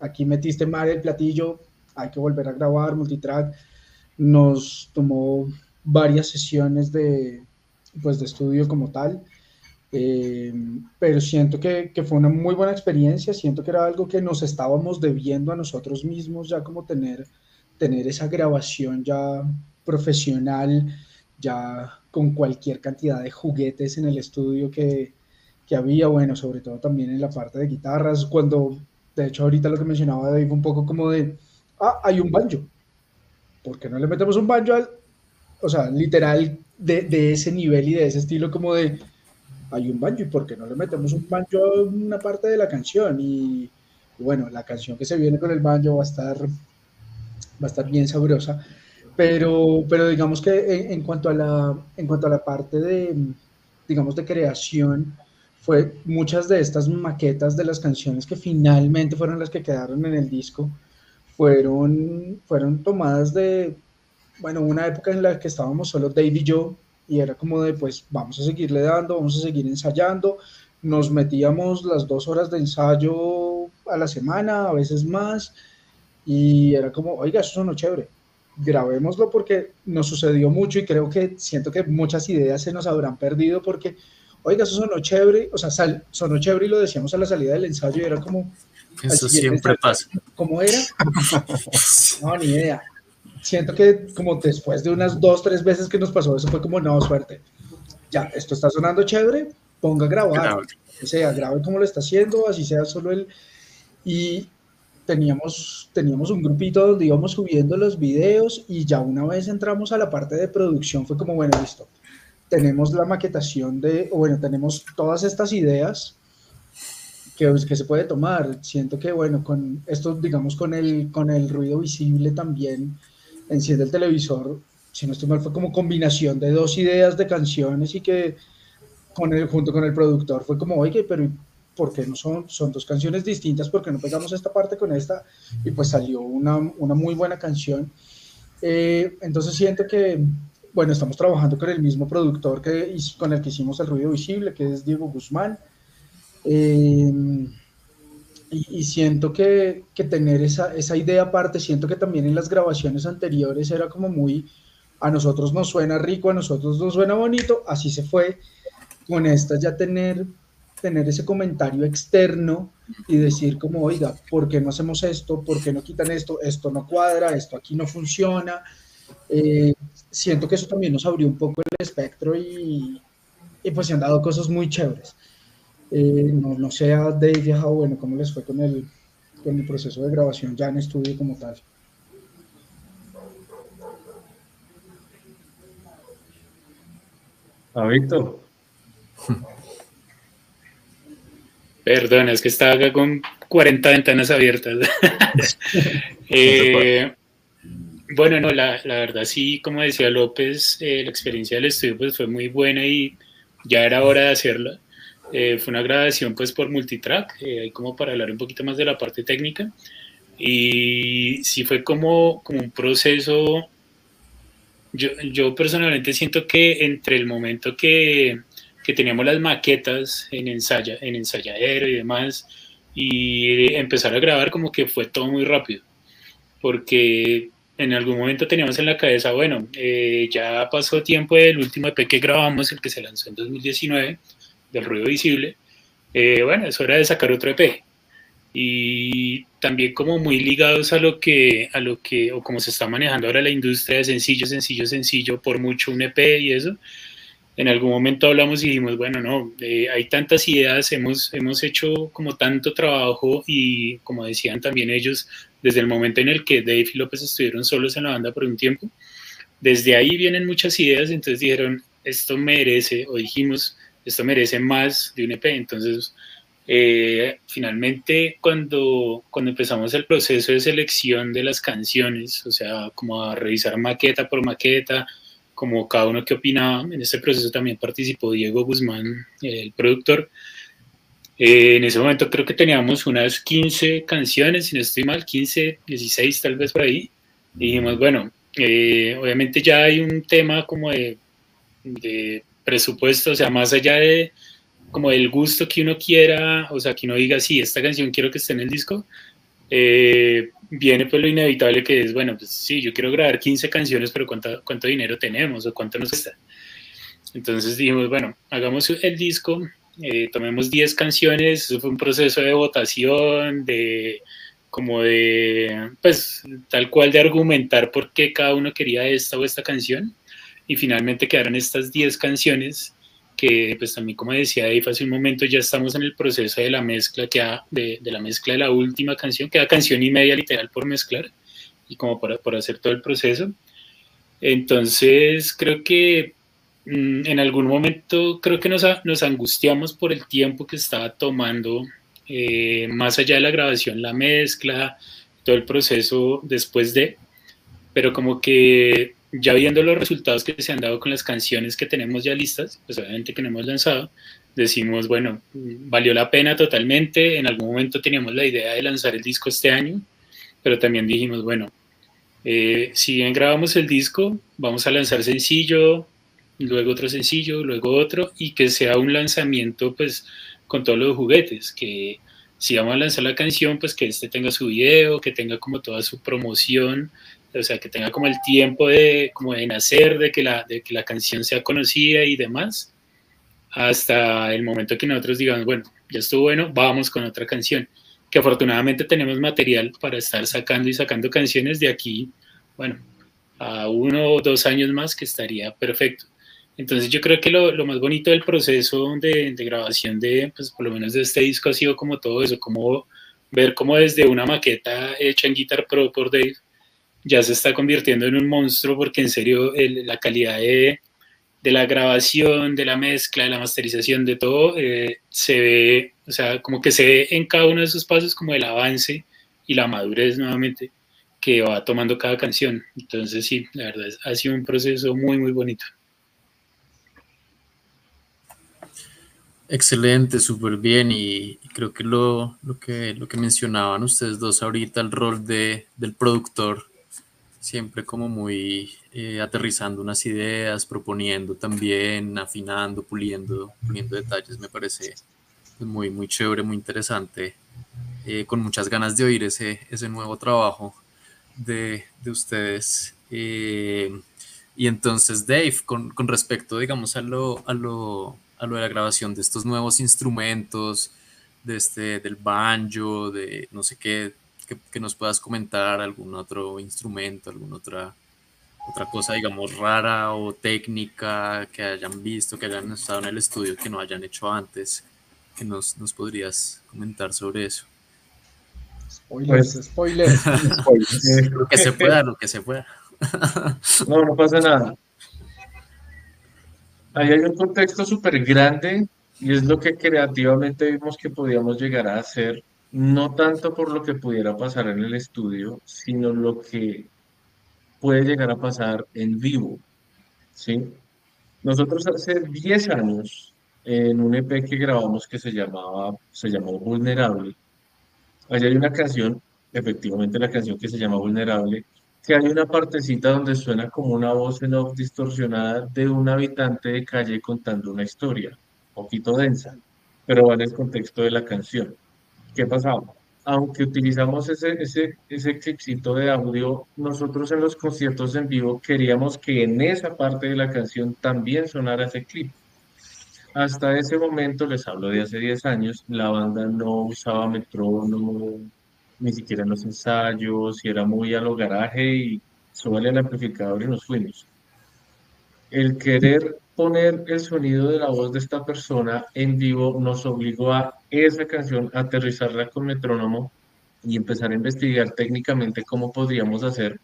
aquí metiste mal el platillo, hay que volver a grabar multitrack. Nos tomó varias sesiones de, pues, de estudio como tal, eh, pero siento que, fue una muy buena experiencia, siento que era algo que nos estábamos debiendo a nosotros mismos, ya como tener, tener esa grabación ya profesional, ya con cualquier cantidad de juguetes en el estudio que, que había, bueno, sobre todo también en la parte de guitarras, cuando, de hecho ahorita lo que mencionaba Dave, un poco como de, ah, hay un banjo, ¿por qué no le metemos un banjo al, o sea, literal, de, ese nivel y de ese estilo como de, hay un banjo y por qué no le metemos un banjo a una parte de la canción y bueno, la canción que se viene con el banjo va a estar, va a estar bien sabrosa, pero, pero digamos que en, en, cuanto a la, en cuanto a la parte de, digamos, de creación, fue muchas de estas maquetas de las canciones que finalmente fueron las que quedaron en el disco, fueron, fueron tomadas de, bueno, una época en la que estábamos solo Dave y yo, y era como de, pues vamos a seguirle dando, vamos a seguir ensayando. Nos metíamos las dos horas de ensayo a la semana, a veces más, y era como, oiga, eso sonó chévere, grabémoslo porque nos sucedió mucho y creo que siento que muchas ideas se nos habrán perdido porque, oiga, eso sonó chévere, o sea, sal, sonó chévere y lo decíamos a la salida del ensayo y era como... Eso siempre pasa. ¿Cómo era? No, ni idea siento que como después de unas dos, tres veces que nos pasó eso fue como, no, suerte. Ya, esto está sonando chévere, ponga a grabar. Grave. O sea, grabe como lo está haciendo, así sea solo él. Y teníamos, teníamos un grupito donde íbamos subiendo los videos y ya una vez entramos a la parte de producción fue como, bueno, listo. Tenemos la maquetación de, o bueno, tenemos todas estas ideas que, que se puede tomar. Siento que, bueno, con esto, digamos, con el, con el ruido visible también, enciende el televisor, si no estoy mal, fue como combinación de dos ideas de canciones y que con el, junto con el productor fue como, oye, pero ¿por qué no son, son dos canciones distintas? ¿Por qué no pegamos esta parte con esta? Y pues salió una, una muy buena canción. Eh, entonces siento que, bueno, estamos trabajando con el mismo productor que, con el que hicimos el ruido visible, que es Diego Guzmán. Eh, y, siento que, tener esa, esa, idea aparte, siento que también en las grabaciones anteriores era como muy, a nosotros nos suena rico, a nosotros nos suena bonito, así se fue. Con esta ya tener, tener ese comentario externo y decir como, oiga, ¿por qué no hacemos esto? ¿Por qué no quitan esto? Esto no cuadra, esto aquí no funciona. Eh, siento que eso también nos abrió un poco el espectro y, y pues se han dado cosas muy chéveres. Eh, no, no sé a Dave y a bueno, cómo les fue con el, con el proceso de grabación ya en estudio como tal. A Víctor. Perdona, es que estaba acá con 40 ventanas abiertas. Eh, bueno, no, la, la, verdad sí, como decía López, eh, la experiencia del estudio pues fue muy buena y ya era hora de hacerla. Eh, fue una grabación pues por multitrack, ahí como para hablar un poquito más de la parte técnica. Y sí fue como, como un proceso, yo, yo personalmente siento que entre el momento que que teníamos las maquetas en, ensaya, en ensayadero y demás, y empezar a grabar como que fue todo muy rápido, porque en algún momento teníamos en la cabeza, bueno, eh, ya pasó tiempo del último EP que grabamos, el que se lanzó en 2019, del ruido visible, eh, bueno, es hora de sacar otro EP. Y también como muy ligados a lo que, a lo que, o como se está manejando ahora la industria de sencillo, sencillo, sencillo, por mucho un EP y eso, en algún momento hablamos y dijimos, bueno, no, eh, hay tantas ideas, hemos, hemos hecho como tanto trabajo y como decían también ellos, desde el momento en el que Dave y López estuvieron solos en la banda por un tiempo, desde ahí vienen muchas ideas, entonces dijeron, esto merece, o dijimos, esto merece más de un EP, entonces eh, finalmente cuando, cuando empezamos el proceso de selección de las canciones, o sea, como a revisar maqueta por maqueta, como cada uno que opinaba. En este proceso también participó Diego Guzmán, el productor. Eh, en ese momento creo que teníamos unas 15 canciones, si no estoy mal, 15, 16 tal vez por ahí. Y dijimos, bueno, eh, obviamente ya hay un tema como de, de, presupuesto, o sea, más allá de como del gusto que uno quiera, o sea, que uno diga, sí, esta canción quiero que esté en el disco, eh, viene pues lo inevitable que es, bueno, pues sí, yo quiero grabar 15 canciones, pero ¿cuánto, cuánto dinero tenemos o cuánto nos cuesta? Entonces dijimos, bueno, hagamos el disco, eh, tomemos 10 canciones, eso fue un proceso de votación, de como de, pues tal cual de argumentar por qué cada uno quería esta o esta canción, y finalmente quedaron estas 10 canciones que pues también como decía Dave hace un momento ya estamos en el proceso de la mezcla que de, de, la mezcla de la última canción queda canción y media literal por mezclar y como por, por hacer todo el proceso. Entonces creo que mmm, en algún momento creo que nos, nos, angustiamos por el tiempo que estaba tomando eh, más allá de la grabación la mezcla todo el proceso después de pero como que ya viendo los resultados que se han dado con las canciones que tenemos ya listas, pues obviamente que no hemos lanzado, decimos, bueno, valió la pena totalmente, en algún momento teníamos la idea de lanzar el disco este año, pero también dijimos, bueno, eh, si bien grabamos el disco, vamos a lanzar sencillo, luego otro sencillo, luego otro, y que sea un lanzamiento pues con todos los juguetes, que si vamos a lanzar la canción, pues que este tenga su video, que tenga como toda su promoción, o sea, que tenga como el tiempo de, como de nacer, de que, la, de que la canción sea conocida y demás, hasta el momento que nosotros digamos, bueno, ya estuvo bueno, vamos con otra canción, que afortunadamente tenemos material para estar sacando y sacando canciones de aquí, bueno, a uno o dos años más que estaría perfecto. Entonces yo creo que lo, lo más bonito del proceso de, de, grabación de, pues por lo menos de este disco ha sido como todo eso, como ver como desde una maqueta hecha en Guitar Pro por Dave, ya se está convirtiendo en un monstruo porque en serio la calidad de, la grabación, de la mezcla, de la masterización, de todo, eh, se ve, o sea, como que se ve en cada uno de esos pasos como el avance y la madurez nuevamente que va tomando cada canción. Entonces sí, la verdad ha sido un proceso muy, muy bonito. Excelente, súper bien y, y, creo que lo, lo que lo que mencionaban ustedes dos ahorita, el rol de, del productor siempre como muy eh, aterrizando unas ideas, proponiendo también, afinando, puliendo, poniendo detalles, me parece muy, muy chévere, muy interesante, eh, con muchas ganas de oír ese, ese nuevo trabajo de, de ustedes. Eh, y entonces, Dave, con, con respecto, digamos, a lo, a, lo, a lo de la grabación de estos nuevos instrumentos, de este, del banjo, de no sé qué, que, que, nos puedas comentar algún otro instrumento, alguna otra, otra cosa, digamos, rara o técnica que hayan visto, que hayan estado en el estudio, que no hayan hecho antes, que nos, nos podrías comentar sobre eso. Spoilers, pues, spoilers. spoilers. lo que se pueda, lo que se pueda. no, no pasa nada. Ahí hay un contexto súper grande Y es lo que creativamente vimos que podíamos llegar a hacer, no tanto por lo que pudiera pasar en el estudio, sino lo que puede llegar a pasar en vivo, ¿sí? Nosotros hace 10 años, en un EP que grabamos que se llamaba, se llamó Vulnerable, allá hay una canción, efectivamente la canción que se llama Vulnerable, que hay una partecita donde suena como una voz en off distorsionada de un habitante de calle contando una historia, un poquito densa, pero va en el contexto de la canción. ¿Qué pasaba? Aunque utilizamos ese, ese, ese clipcito de audio, nosotros en los conciertos en vivo queríamos que en esa parte de la canción también sonara ese clip. Hasta ese momento, les hablo de hace 10 años, la banda no usaba metrónomo, ni siquiera en los ensayos, y era muy a lo garaje y suele el amplificador y nos fuimos. El querer poner el sonido de la voz de esta persona en vivo nos obligó a esa canción a aterrizarla con metrónomo y empezar a investigar técnicamente cómo podríamos hacer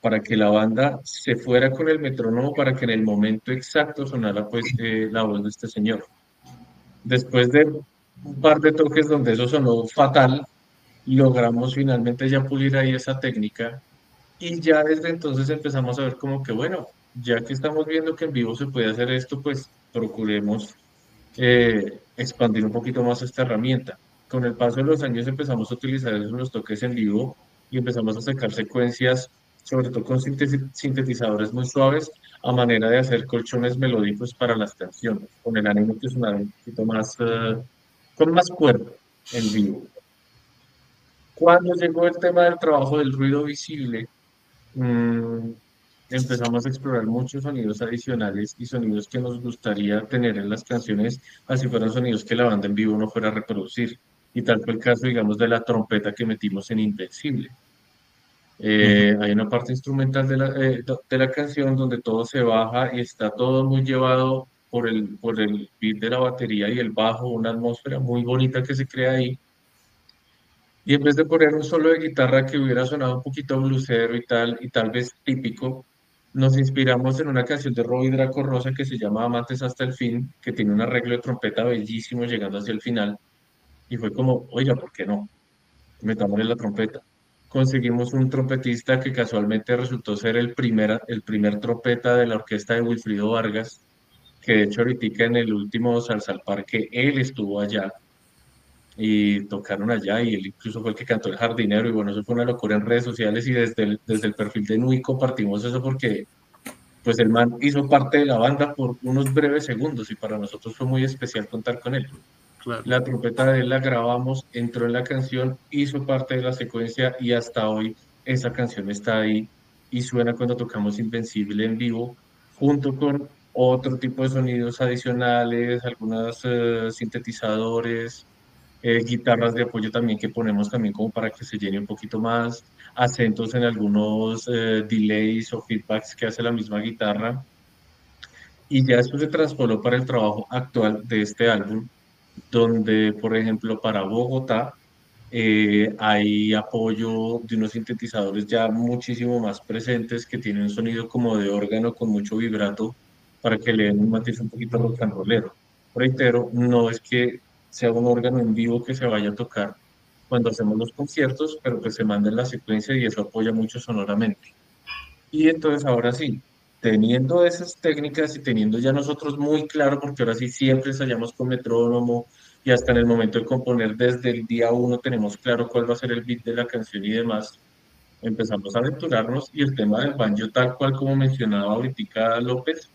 para que la banda se fuera con el metrónomo para que en el momento exacto sonara pues eh, la voz de este señor. Después de un par de toques donde eso sonó fatal, logramos finalmente ya pulir ahí esa técnica y ya desde entonces empezamos a ver como que, bueno, ya que estamos viendo que en vivo se puede hacer esto, pues procuremos eh, expandir un poquito más esta herramienta. Con el paso de los años empezamos a utilizar los toques en vivo y empezamos a sacar secuencias, sobre todo con sintetizadores muy suaves, a manera de hacer colchones melódicos para las canciones, con el ánimo que sonara un poquito más, uh, con más cuerpo en vivo. Cuando llegó el tema del trabajo del ruido visible, mmm, empezamos a explorar muchos sonidos adicionales y sonidos que nos gustaría tener en las canciones, así fueran sonidos que la banda en vivo no fuera a reproducir. Y tal fue el caso, digamos, de la trompeta que metimos en Invencible. Eh, hay una parte instrumental de la, eh, de la canción donde todo se baja y está todo muy llevado por el, por el beat de la batería y el bajo, una atmósfera muy bonita que se crea ahí y en vez de poner un solo de guitarra que hubiera sonado un poquito blusero y tal, y tal vez típico, nos inspiramos en una canción de Robbie Draco Rosa que se llama Amantes hasta el fin, que tiene un arreglo de trompeta bellísimo llegando hacia el final. Y fue como, oiga, ¿por qué no? Metámosle la trompeta. Conseguimos un trompetista que casualmente resultó ser el primer, el primer trompeta de la orquesta de Wilfrido Vargas, que de hecho ahorita en el último Salsa al Parque, él estuvo allá y tocaron allá y él incluso fue el que cantó El Jardinero y bueno, eso fue una locura en redes sociales y desde el, desde el perfil de Nui compartimos eso porque pues el man hizo parte de la banda por unos breves segundos y para nosotros fue muy especial contar con él. La trompeta de él la grabamos, entró en la canción, hizo parte de la secuencia y hasta hoy esa canción está ahí y suena cuando tocamos Invencible en vivo junto con otro tipo de sonidos adicionales, algunos eh, sintetizadores, eh, guitarras de apoyo también que ponemos también como para que se llene un poquito más, acentos en algunos eh, delays o feedbacks que hace la misma guitarra. Y ya esto se transformó para el trabajo actual de este álbum, donde, por ejemplo, para Bogotá eh, hay apoyo de unos sintetizadores ya muchísimo más presentes que tienen un sonido como de órgano con mucho vibrato para que le den un matiz un poquito rock and rollero. Reitero, no es que sea un órgano en vivo que se vaya a tocar cuando hacemos los conciertos, pero que se mande en la secuencia y eso apoya mucho sonoramente. Y entonces ahora sí, teniendo esas técnicas y teniendo ya nosotros muy claro, porque ahora sí siempre ensayamos con metrónomo y hasta en el momento de componer desde el día uno tenemos claro cuál va a ser el beat de la canción y demás, empezamos a aventurarnos y el tema del banjo tal cual como mencionaba ahorita López,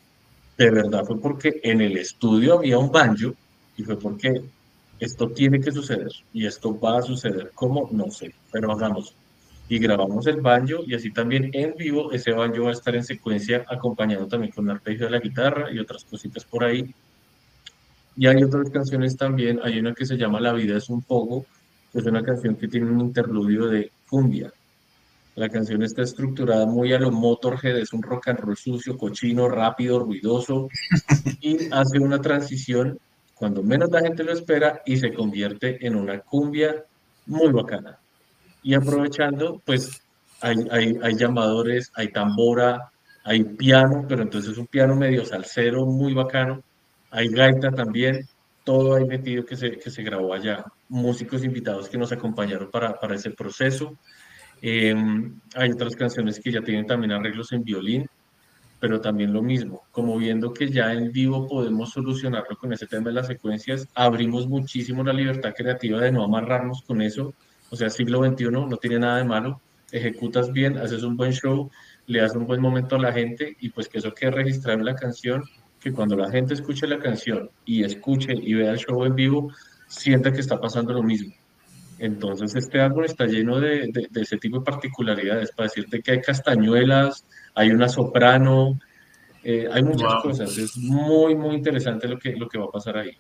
de verdad fue porque en el estudio había un banjo y fue porque esto tiene que suceder y esto va a suceder. ¿Cómo? No sé, pero hagamos. Y grabamos el banjo y así también en vivo ese banjo va a estar en secuencia acompañado también con el arpegio de la guitarra y otras cositas por ahí. Y hay otras canciones también, hay una que se llama La vida es un poco, que es una canción que tiene un interludio de cumbia. La canción está estructurada muy a lo Motorhead, es un rock and roll sucio, cochino, rápido, ruidoso, y hace una transición cuando menos la gente lo espera y se convierte en una cumbia muy bacana. Y aprovechando, pues hay, hay, hay llamadores, hay tambora, hay piano, pero entonces es un piano medio salsero muy bacano, hay gaita también, todo ahí metido que se, que se grabó allá, músicos invitados que nos acompañaron para, para ese proceso. Em, hay otras canciones que ya tienen también arreglos en violín, pero también lo mismo, como viendo que ya en vivo podemos solucionarlo con ese tema de las secuencias, abrimos muchísimo la libertad creativa de no amarrarnos con eso, o sea, siglo XXI no tiene nada de malo, ejecutas bien, haces un buen show, le das un buen momento a la gente y pues que eso quede registrado en la canción, que cuando la gente escuche la canción y escuche y vea el show en vivo, sienta que está pasando lo mismo. Entonces este álbum está lleno de, de, ese tipo de particularidades, para decirte que hay castañuelas, hay una soprano, eh, hay muchas cosas, es muy, muy interesante lo que, lo que va a pasar ahí.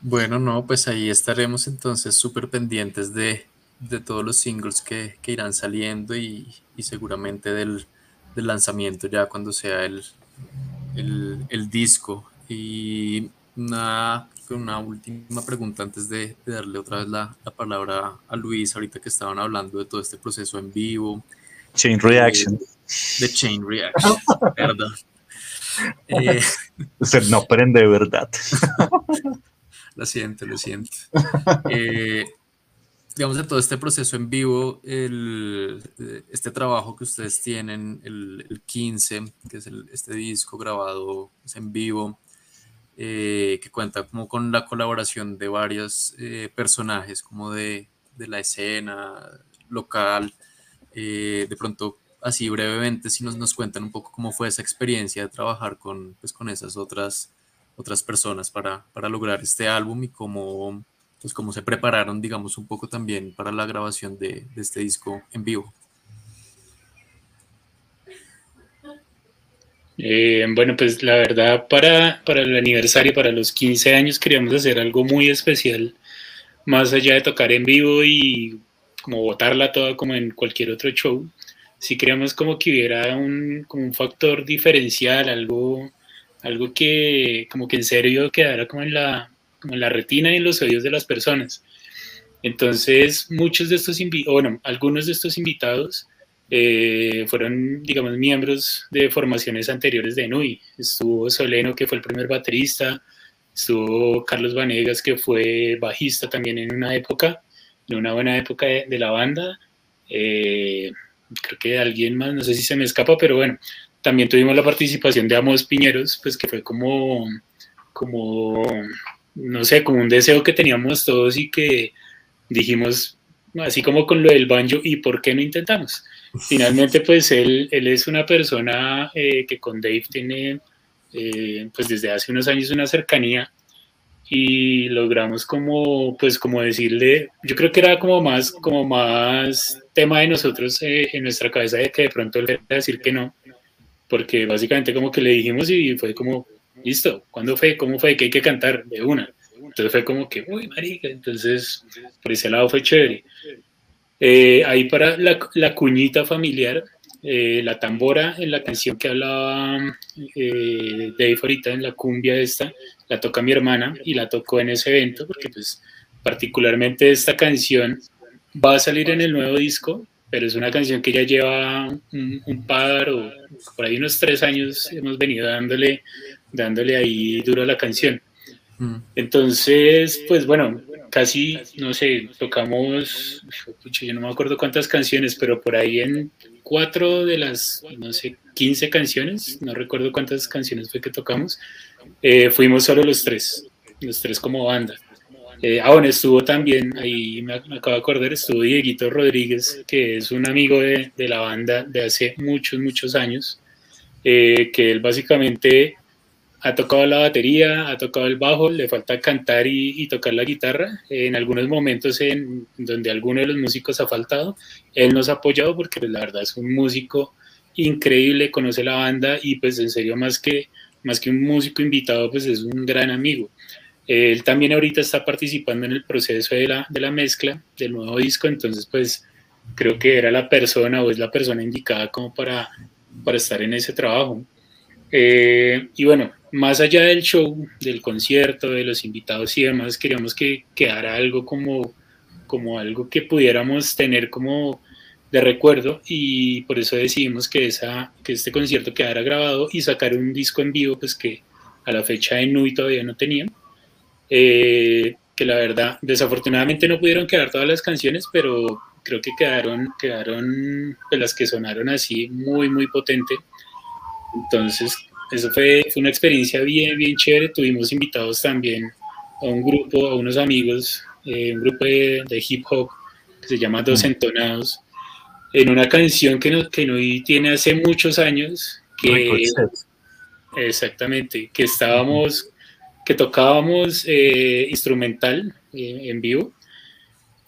Bueno, no, pues ahí estaremos entonces súper pendientes de, de todos los singles que, que irán saliendo y, y seguramente del, del, lanzamiento ya cuando sea el, el, el disco. Y una, una última pregunta antes de, de darle otra vez la, la, palabra a Luis, ahorita que estaban hablando de todo este proceso en vivo. Chain Reaction. De, de Chain Reaction, ¿verdad? Eh, Usted no prende de verdad. lo siento, lo siento. Eh, digamos, de todo este proceso en vivo, el, este trabajo que ustedes tienen, el, el 15, que es el, este disco grabado en vivo, eh, que cuenta como con la colaboración de varios eh, personajes, como de, de, la escena local, eh, de pronto, así brevemente, si nos, cuentan un poco cómo fue esa experiencia de trabajar con, pues, con esas otras, otras personas para, para lograr este álbum y cómo pues cómo se prepararon, digamos, un poco también para la grabación de, de este disco en vivo. Eh, bueno, pues la verdad para, para el aniversario, para los 15 años, queríamos hacer algo muy especial, más allá de tocar en vivo y como botarla toda como en cualquier otro show. Sí queríamos como que hubiera un, como un factor diferencial, algo, algo que como que en serio quedara como en la, como en la retina y en los oídos de las personas. Entonces, muchos de estos invitados, bueno, algunos de estos invitados eh, fueron, digamos, miembros de formaciones anteriores de NUI. Estuvo Soleno, que fue el primer baterista, estuvo Carlos Vanegas, que fue bajista también en una época, en una buena época de, de la banda. Eh, creo que alguien más, no sé si se me escapa, pero bueno, también tuvimos la participación de Amos Piñeros, pues que fue como, como no sé, como un deseo que teníamos todos y que dijimos, así como con lo del banjo, ¿y por qué no intentamos? Finalmente, pues él, él es una persona eh, que con Dave tiene, eh, pues desde hace unos años una cercanía y logramos como, pues como decirle, yo creo que era como más, como más tema de nosotros eh, en nuestra cabeza de que de pronto le decir que no, porque básicamente como que le dijimos y fue como, listo, ¿cuándo fue? ¿Cómo fue? Que hay que cantar de una. Entonces fue como que, uy, marica, entonces por ese lado fue chévere. Eh, ahí para la, la, cuñita familiar, eh, la tambora en la canción que hablaba eh, Dave ahorita en la cumbia esta, la toca mi hermana y la tocó en ese evento porque pues particularmente esta canción va a salir en el nuevo disco, pero es una canción que ya lleva un, un par o por ahí unos tres años hemos venido dándole dándole ahí duro a la canción. Mm. Entonces, pues bueno, casi, no sé, tocamos, yo no me acuerdo cuántas canciones, pero por ahí en cuatro de las, no sé, 15 canciones, no recuerdo cuántas canciones fue que tocamos, eh, fuimos solo los tres, los tres como banda. Eh, ah, estuvo también, ahí me, me, acabo de acordar, estuvo Dieguito Rodríguez, que es un amigo de, de la banda de hace muchos, muchos años, eh, que él básicamente ha tocado la batería, ha tocado el bajo, le falta cantar y, y tocar la guitarra. En algunos momentos en donde alguno de los músicos ha faltado, él nos ha apoyado porque pues, la verdad es un músico increíble, conoce la banda y pues en serio más que, más que un músico invitado, pues es un gran amigo. Él también ahorita está participando en el proceso de la, de la mezcla del nuevo disco, entonces pues creo que era la persona o es la persona indicada como para, para estar en ese trabajo. Eh, y bueno, más allá del show, del concierto, de los invitados y demás, queríamos que quedara algo como, como algo que pudiéramos tener como de recuerdo y por eso decidimos que, esa, que este concierto quedara grabado y sacar un disco en vivo pues que, a la fecha de Nui todavía no tenían. Eh, que la verdad, desafortunadamente no pudieron quedar todas las canciones, pero creo que quedaron, quedaron pues, las que sonaron así muy, muy potente. Entonces, eso fue, fue una experiencia bien, bien chévere. Tuvimos invitados también a un grupo, a unos amigos, eh, un grupo de, de, hip hop que se llama Dos Entonados, en una canción que no, que no tiene hace muchos años, que exactamente, que estábamos, que tocábamos eh, instrumental eh, en vivo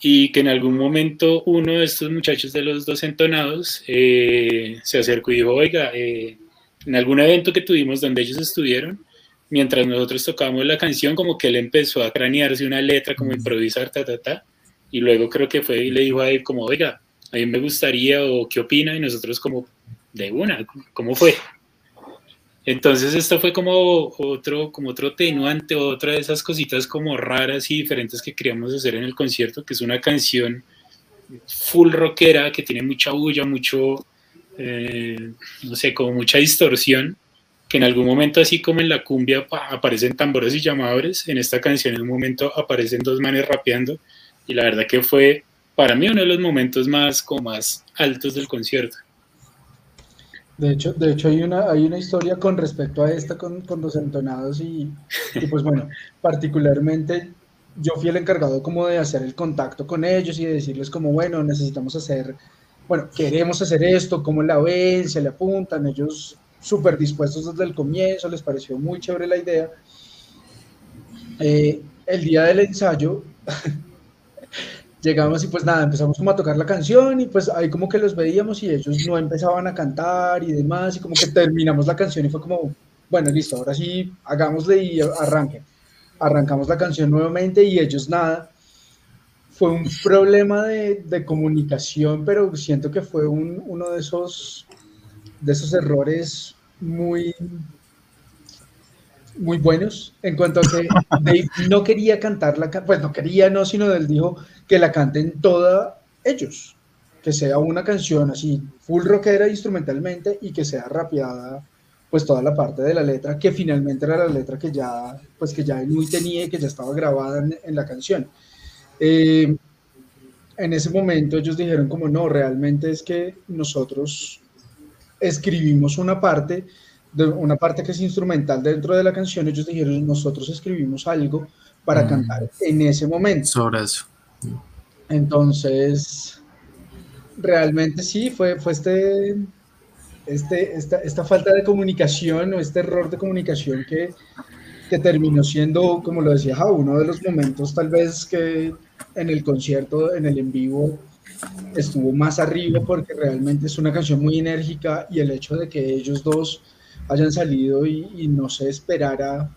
y que en algún momento uno de estos muchachos de los dos entonados eh, se acercó y dijo, oiga, en algún evento que tuvimos donde ellos estuvieron, mientras nosotros tocábamos la canción, como que él empezó a cranearse una letra, como improvisar, ta, ta, ta, y luego creo que fue y le dijo a él como, oiga, a mí me gustaría o qué opina, y nosotros como, de una, ¿cómo fue? Entonces esto fue como otro, como otro tenuante, otra de esas cositas como raras y diferentes que queríamos hacer en el concierto, que es una canción full rockera, que tiene mucha bulla, mucho, eh, no sé, como mucha distorsión, que en algún momento, así como en la cumbia aparecen tambores y llamadores, en esta canción en un momento aparecen dos manes rapeando, y la verdad que fue para mí uno de los momentos más, como más altos del concierto. De hecho, de hecho hay, una, hay una historia con respecto a esta con, con los entonados y, y, pues bueno, particularmente yo fui el encargado como de hacer el contacto con ellos y de decirles como, bueno, necesitamos hacer, bueno, queremos hacer esto, cómo la ven, se le apuntan, ellos súper dispuestos desde el comienzo, les pareció muy chévere la idea. Eh, el día del ensayo llegamos y pues nada, empezamos como a tocar la canción y pues ahí como que los veíamos y ellos no empezaban a cantar y demás y como que terminamos la canción y fue como, bueno, listo, ahora sí, hagámosle y arranquen. Arrancamos la canción nuevamente y ellos nada. Fue un problema de, de comunicación, pero siento que fue un, uno de esos, de esos errores muy, muy buenos en cuanto a que no quería cantar la pues no quería, no, sino él dijo que la canten toda ellos, que sea una canción así full rockera instrumentalmente y que sea rapeada pues toda la parte de la letra que finalmente era la letra que ya pues que ya muy tenía y que ya estaba grabada en, en la canción. Eh, en ese momento ellos dijeron como no, realmente es que nosotros escribimos una parte de una parte que es instrumental dentro de la canción, ellos dijeron, nosotros escribimos algo para mm. cantar en ese momento. Sobre eso. Entonces, realmente sí, fue, fue este, este, esta, esta falta de comunicación o este error de comunicación que, que terminó siendo, como lo decía uno de los momentos tal vez que en el concierto, en el en vivo, estuvo más arriba porque realmente es una canción muy enérgica y el hecho de que ellos dos hayan salido y, y, no se esperara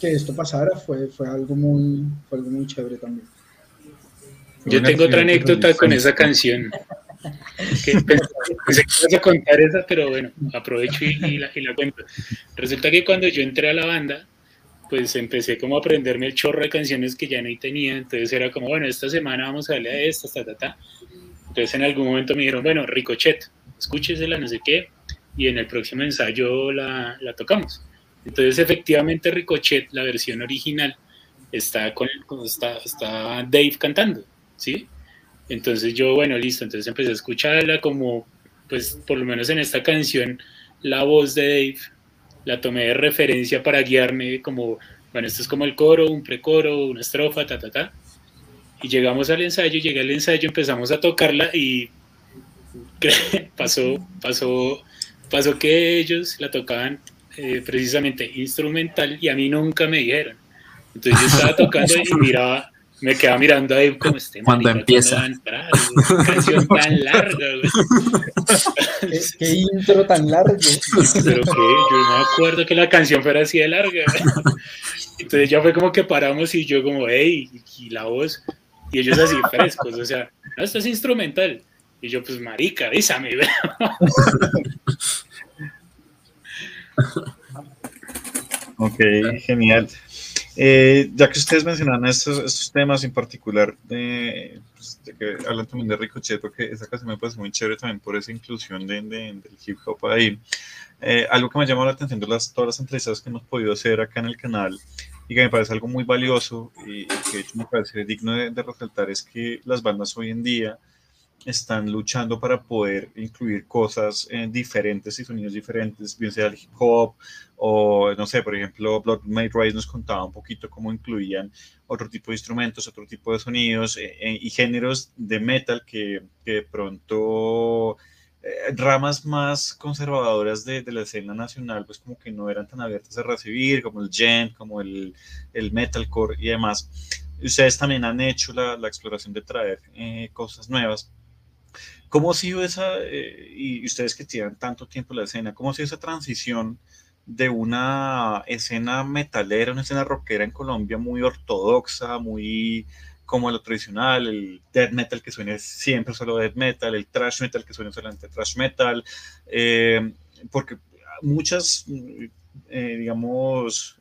que esto pasara fue, fue, algo, muy, fue algo muy chévere también. Yo tengo otra anécdota con esa canción. Que pensé que ibas a contar esa, pero bueno, aprovecho y, y, la, y, la, cuento. Resulta que cuando yo entré a la banda, pues empecé como a aprenderme el chorro de canciones que ya no tenía. Entonces era como, bueno, esta semana vamos a darle a esta, ta, ta, ta. Entonces en algún momento me dijeron, bueno, Ricochet, escúchesela, no sé qué y en el próximo ensayo la, la tocamos. Entonces, efectivamente, Ricochet, la versión original, está, con, está, está Dave cantando, ¿sí? Entonces yo, bueno, listo, entonces empecé a escucharla como, pues, por lo menos en esta canción, la voz de Dave, la tomé de referencia para guiarme como, bueno, esto es como el coro, un precoro, una estrofa, ta, ta, ta. Y llegamos al ensayo, llegué al ensayo, empezamos a tocarla y pasó, pasó pasó que ellos la tocaban eh, precisamente instrumental y a mí nunca me dijeron. Entonces yo estaba tocando y miraba, me quedaba mirando ahí como este cuando empieza. entrar, canción tan larga ¿Qué, ¿Qué, intro tan largo. Pero que yo no me acuerdo que la canción fuera así de larga. Entonces ya fue como que paramos y yo como hey y la voz y ellos así frescos o sea no, esto es instrumental y yo, pues, marica, avísame. ok, genial. Eh, ya que ustedes mencionan estos, estos temas en particular, de, pues, que hablan también de Ricochet, porque esa canción me parece muy chévere también por esa inclusión de, de- del hip hop ahí. Eh, algo que me ha llamado la atención de las, todas las entrevistas que hemos podido hacer acá en el canal y que me parece algo muy valioso y, y que de hecho me parece digno de resaltar es que las bandas hoy en día están luchando para poder incluir cosas eh, diferentes y sonidos diferentes, bien sea el hip hop o no sé, por ejemplo, Blood Made Rise nos contaba un poquito cómo incluían otro tipo de instrumentos, otro tipo de sonidos eh, eh, y géneros de metal que, que de pronto eh, ramas más conservadoras de, de la escena nacional, pues como que no eran tan abiertas a recibir, como el gent, como el, el metalcore y demás. Ustedes también han hecho la, la exploración de traer eh, cosas nuevas. ¿Cómo ha sido esa, eh, y ustedes que llevan tanto tiempo en la escena, cómo ha sido esa transición de una escena metalera, una escena rockera en Colombia muy ortodoxa, muy como lo tradicional, el death metal que suene siempre solo death metal, el thrash metal que suene solamente thrash metal, eh, porque muchas, eh, digamos,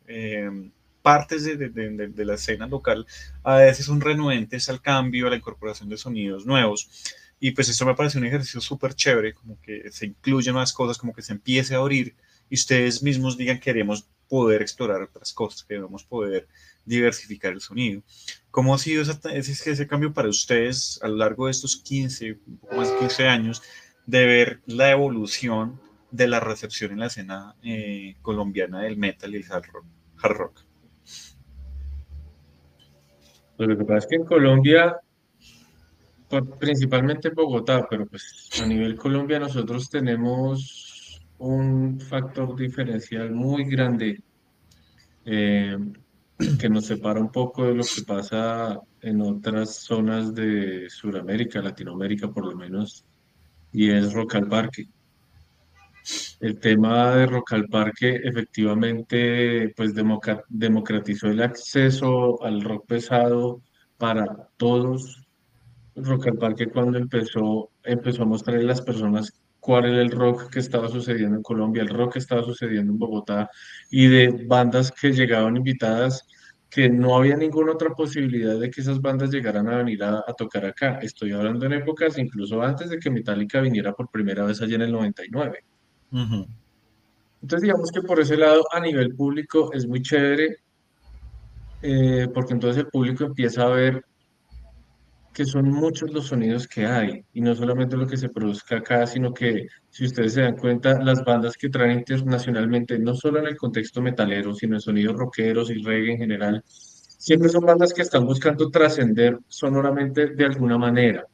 partes de, de, la escena local a veces son renuentes al cambio, a la incorporación de sonidos nuevos. Y pues eso me parece un ejercicio súper chévere, como que se incluyen más cosas, como que se empiece a abrir y ustedes mismos digan queremos poder explorar otras cosas, queremos poder diversificar el sonido. ¿Cómo ha sido ese, ese, cambio para ustedes a lo largo de estos 15, un poco más de 15 años, de ver la evolución de la recepción en la escena eh, colombiana del metal y el hard rock? Hard rock? Pues lo que pasa es que en Colombia, principalmente en Bogotá, pero pues a nivel Colombia nosotros tenemos un factor diferencial muy grande eh, que nos separa un poco de lo que pasa en otras zonas de Sudamérica, Latinoamérica por lo menos, y es Rock al Parque. El tema de Rock al Parque efectivamente pues democratizó el acceso al rock pesado para todos. Rock al Parque cuando empezó, empezó a mostrar a las personas cuál era el rock que estaba sucediendo en Colombia, el rock que estaba sucediendo en Bogotá y de bandas que llegaban invitadas que no había ninguna otra posibilidad de que esas bandas llegaran a venir a, a, tocar acá. Estoy hablando en épocas incluso antes de que Metallica viniera por primera vez allá en el 99. Uh -huh. Entonces digamos que por ese lado a nivel público es muy chévere eh, porque entonces el público empieza a ver que son muchos los sonidos que hay y no solamente lo que se produzca acá, sino que si ustedes se dan cuenta, las bandas que traen internacionalmente, no solo en el contexto metalero, sino en sonidos rockeros y reggae en general, siempre son bandas que están buscando trascender sonoramente de alguna manera.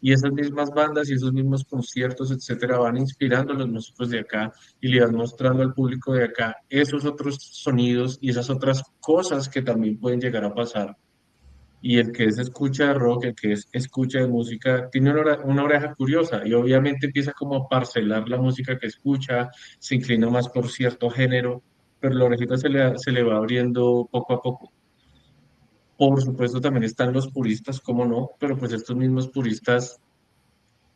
Y esas mismas bandas y esos mismos conciertos, etcétera, van inspirando a los músicos de acá y le van mostrando al público de acá esos otros sonidos y esas otras cosas que también pueden llegar a pasar y el que es escucha de rock, el que es escucha de música, tiene una, oreja, curiosa y obviamente empieza como a parcelar la música que escucha, se inclina más por cierto género, pero la orejita se le, va abriendo poco a poco. Por supuesto también están los puristas, cómo no, pero pues estos mismos puristas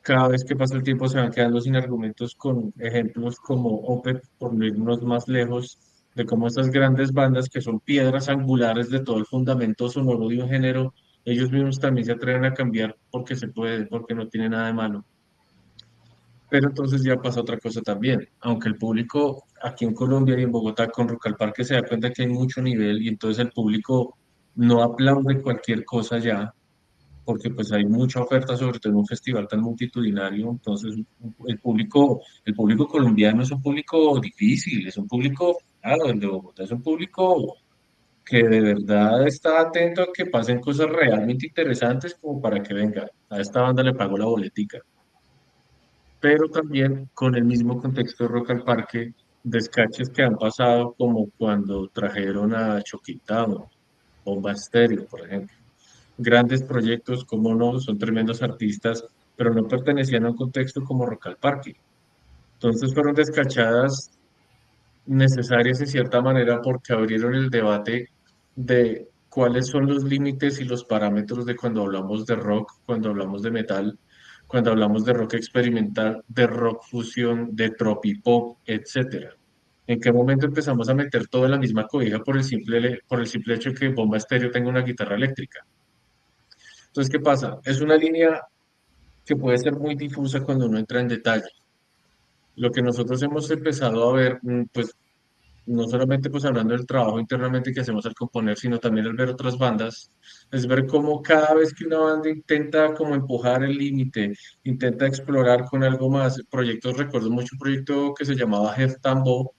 cada vez que pasa el tiempo se van quedando sin argumentos con ejemplos como Opeth, por no irnos más lejos, de cómo estas grandes bandas que son piedras angulares de todo el fundamento sonoro de un género, ellos mismos también se atreven a cambiar porque se puede, porque no tiene nada de malo. Pero entonces ya pasa otra cosa también, aunque el público aquí en Colombia y en Bogotá con Rock al Parque se da cuenta que hay mucho nivel y entonces el público no aplaude cualquier cosa ya, porque pues hay mucha oferta, sobre todo en un festival tan multitudinario, entonces el público, el público colombiano es un público difícil, es un público, claro, el de Bogotá es un público que de verdad está atento a que pasen cosas realmente interesantes como para que venga, a esta banda le pago la boletica. Pero también con el mismo contexto de Rock al Parque, descaches que han pasado como cuando trajeron a Choquitado, Bomba Estéreo, por ejemplo grandes proyectos, como no, son tremendos artistas, pero no pertenecían a un contexto como Rock al Parque. Entonces fueron descachadas necesarias en cierta manera porque abrieron el debate de cuáles son los límites y los parámetros de cuando hablamos de rock, cuando hablamos de metal, cuando hablamos de rock experimental, de rock fusión, de tropipop, etcétera. ¿En qué momento empezamos a meter todo en la misma cobija por el simple, por el simple hecho de que Bomba Estéreo tenga una guitarra eléctrica? Entonces, ¿qué pasa? Es una línea que puede ser muy difusa cuando uno entra en detalle. Lo que nosotros hemos empezado a ver, mm, pues no solamente pues hablando del trabajo internamente que hacemos al componer, sino también al ver otras bandas, es ver cómo cada vez que una banda intenta como empujar el límite, intenta explorar con algo más, proyectos, recuerdo mucho un proyecto que se llamaba Head Tambo,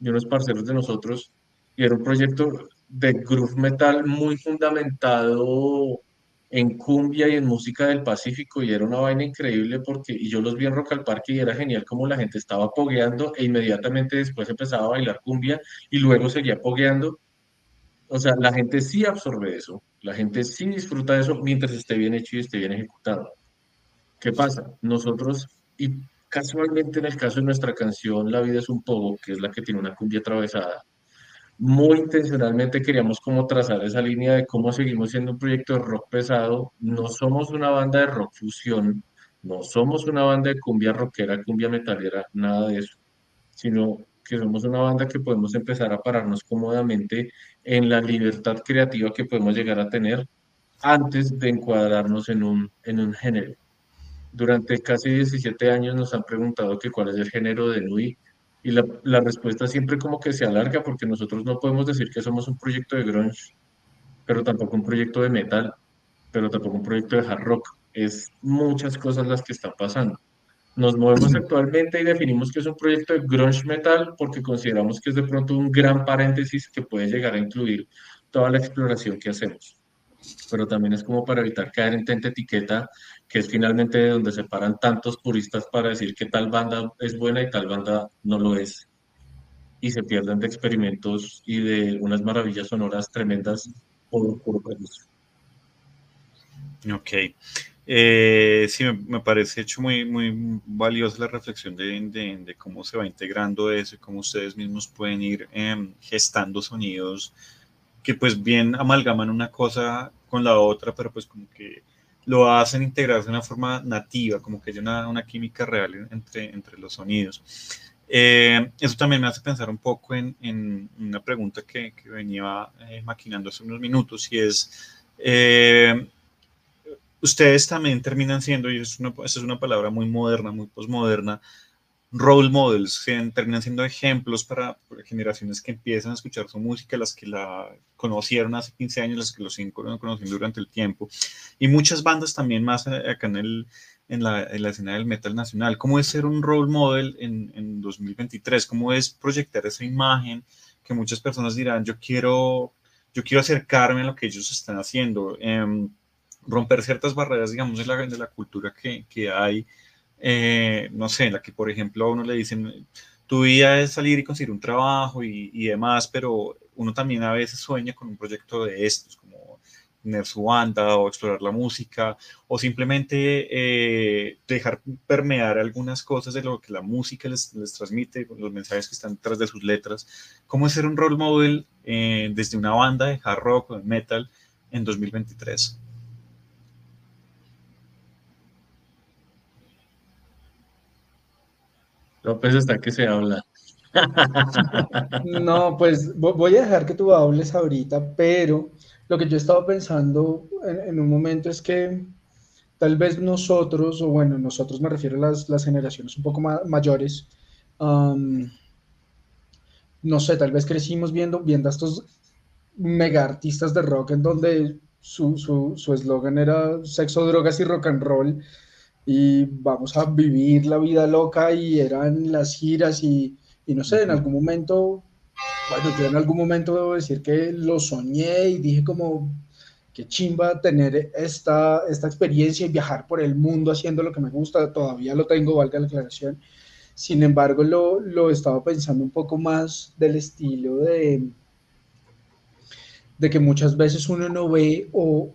de unos parceros de nosotros, y era un proyecto de groove metal muy fundamentado en cumbia y en música del Pacífico y era una vaina increíble porque y yo los vi en Rock al Parque y era genial como la gente estaba pogueando e inmediatamente después empezaba a bailar cumbia y luego seguía pogueando. O sea, la gente sí absorbe eso, la gente sí disfruta de eso mientras esté bien hecho y esté bien ejecutado. ¿Qué pasa? Nosotros, y casualmente en el caso de nuestra canción La vida es un poco, que es la que tiene una cumbia atravesada, muy intencionalmente queríamos como trazar esa línea de cómo seguimos siendo un proyecto de rock pesado. No somos una banda de rock fusión, no somos una banda de cumbia rockera, cumbia metalera, nada de eso, sino que somos una banda que podemos empezar a pararnos cómodamente en la libertad creativa que podemos llegar a tener antes de encuadrarnos en un, en un género. Durante casi 17 años nos han preguntado que cuál es el género de Nui y la, la, respuesta siempre como que se alarga porque nosotros no podemos decir que somos un proyecto de grunge, pero tampoco un proyecto de metal, pero tampoco un proyecto de hard rock. Es muchas cosas las que están pasando. Nos movemos actualmente y definimos que es un proyecto de grunge metal porque consideramos que es de pronto un gran paréntesis que puede llegar a incluir toda la exploración que hacemos. Pero también es como para evitar caer en tanta etiqueta que es finalmente de donde se paran tantos puristas para decir que tal banda es buena y tal banda no lo es. Y se pierden de experimentos y de unas maravillas sonoras tremendas por puro prejuicio. Ok. Eh, sí, me, me, parece hecho muy, muy valiosa la reflexión de, de, de, cómo se va integrando eso y cómo ustedes mismos pueden ir eh, gestando sonidos que pues bien amalgaman una cosa con la otra, pero pues como que lo hacen integrarse de una forma nativa, como que hay una, una química real entre, entre los sonidos. Eh, eso también me hace pensar un poco en, en una pregunta que, que venía eh, maquinando hace unos minutos y es, eh, ustedes también terminan siendo, y es una, esa es una palabra muy moderna, muy posmoderna, role models, terminan siendo ejemplos para generaciones que empiezan a escuchar su música, las que la conocieron hace 15 años, las que lo siguen conociendo durante el tiempo, y muchas bandas también más acá en, el, en, la, en la escena del metal nacional. ¿Cómo es ser un role model en, en 2023? ¿Cómo es proyectar esa imagen que muchas personas dirán, yo quiero, yo quiero acercarme a lo que ellos están haciendo? Eh, romper ciertas barreras, digamos, de la, de la cultura que, que hay eh, no sé, en la que por ejemplo a uno le dicen, tu vida es salir y conseguir un trabajo y, y, demás, pero uno también a veces sueña con un proyecto de estos, como tener su banda o explorar la música, o simplemente eh, dejar permear algunas cosas de lo que la música les, les, transmite, los mensajes que están detrás de sus letras. ¿Cómo es ser un role model eh, desde una banda de hard rock o de metal en 2023? López está que se habla. No, pues voy a dejar que tú hables ahorita, pero lo que yo estaba pensando en, un momento es que tal vez nosotros, o bueno, nosotros me refiero a las, generaciones un poco ma mayores, no sé, tal vez crecimos viendo, viendo a estos mega artistas de rock en donde su eslogan su era sexo, drogas y rock and roll y vamos a vivir la vida loca y eran las giras y, y, no sé, en algún momento, bueno, yo en algún momento debo decir que lo soñé y dije como, qué chimba tener esta, esta experiencia y viajar por el mundo haciendo lo que me gusta, todavía lo tengo, valga la aclaración. Sin embargo, lo, lo estaba pensando un poco más del estilo de, de que muchas veces uno no ve o,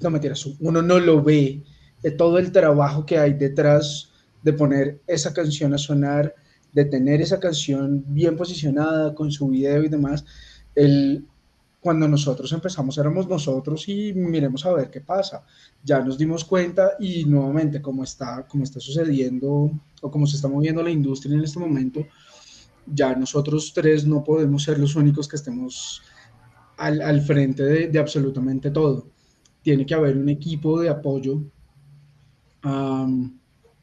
no mentiras, uno no lo ve todo el trabajo que hay detrás de poner esa canción a sonar, de tener esa canción bien posicionada con su video y demás. El, cuando nosotros empezamos éramos nosotros y miremos a ver qué pasa. Ya nos dimos cuenta y nuevamente como está, como está sucediendo o como se está moviendo la industria en este momento, ya nosotros tres no podemos ser los únicos que estemos al, al frente de, absolutamente todo. Tiene que haber un equipo de apoyo um,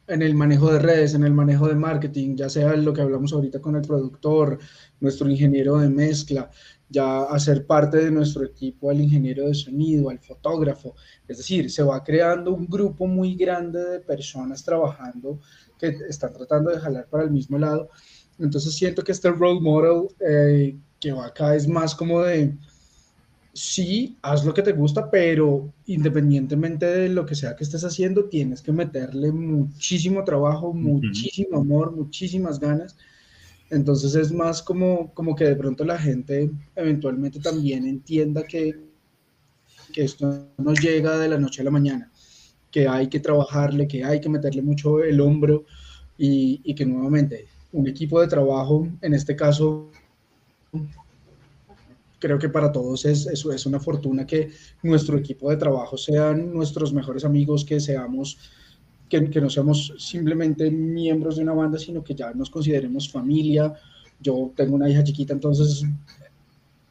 en el manejo de redes, en el manejo de marketing, ya sea lo que hablamos ahorita con el productor, nuestro ingeniero de mezcla, ya hacer parte de nuestro equipo al ingeniero de sonido, al fotógrafo. Es decir, se va creando un grupo muy grande de personas trabajando que están tratando de jalar para el mismo lado. Entonces siento que este role model eh, que va acá es más como de, sí, haz lo que te gusta, pero independientemente de lo que sea que estés haciendo, tienes que meterle muchísimo trabajo, muchísimo amor, muchísimas ganas. Entonces es más como, como que de pronto la gente eventualmente también entienda que, que esto no llega de la noche a la mañana, que hay que trabajarle, que hay que meterle mucho el hombro y, y que nuevamente un equipo de trabajo, en este caso creo que para todos es, es, es, una fortuna que nuestro equipo de trabajo sean nuestros mejores amigos, que seamos, que, que, no seamos simplemente miembros de una banda, sino que ya nos consideremos familia. Yo tengo una hija chiquita, entonces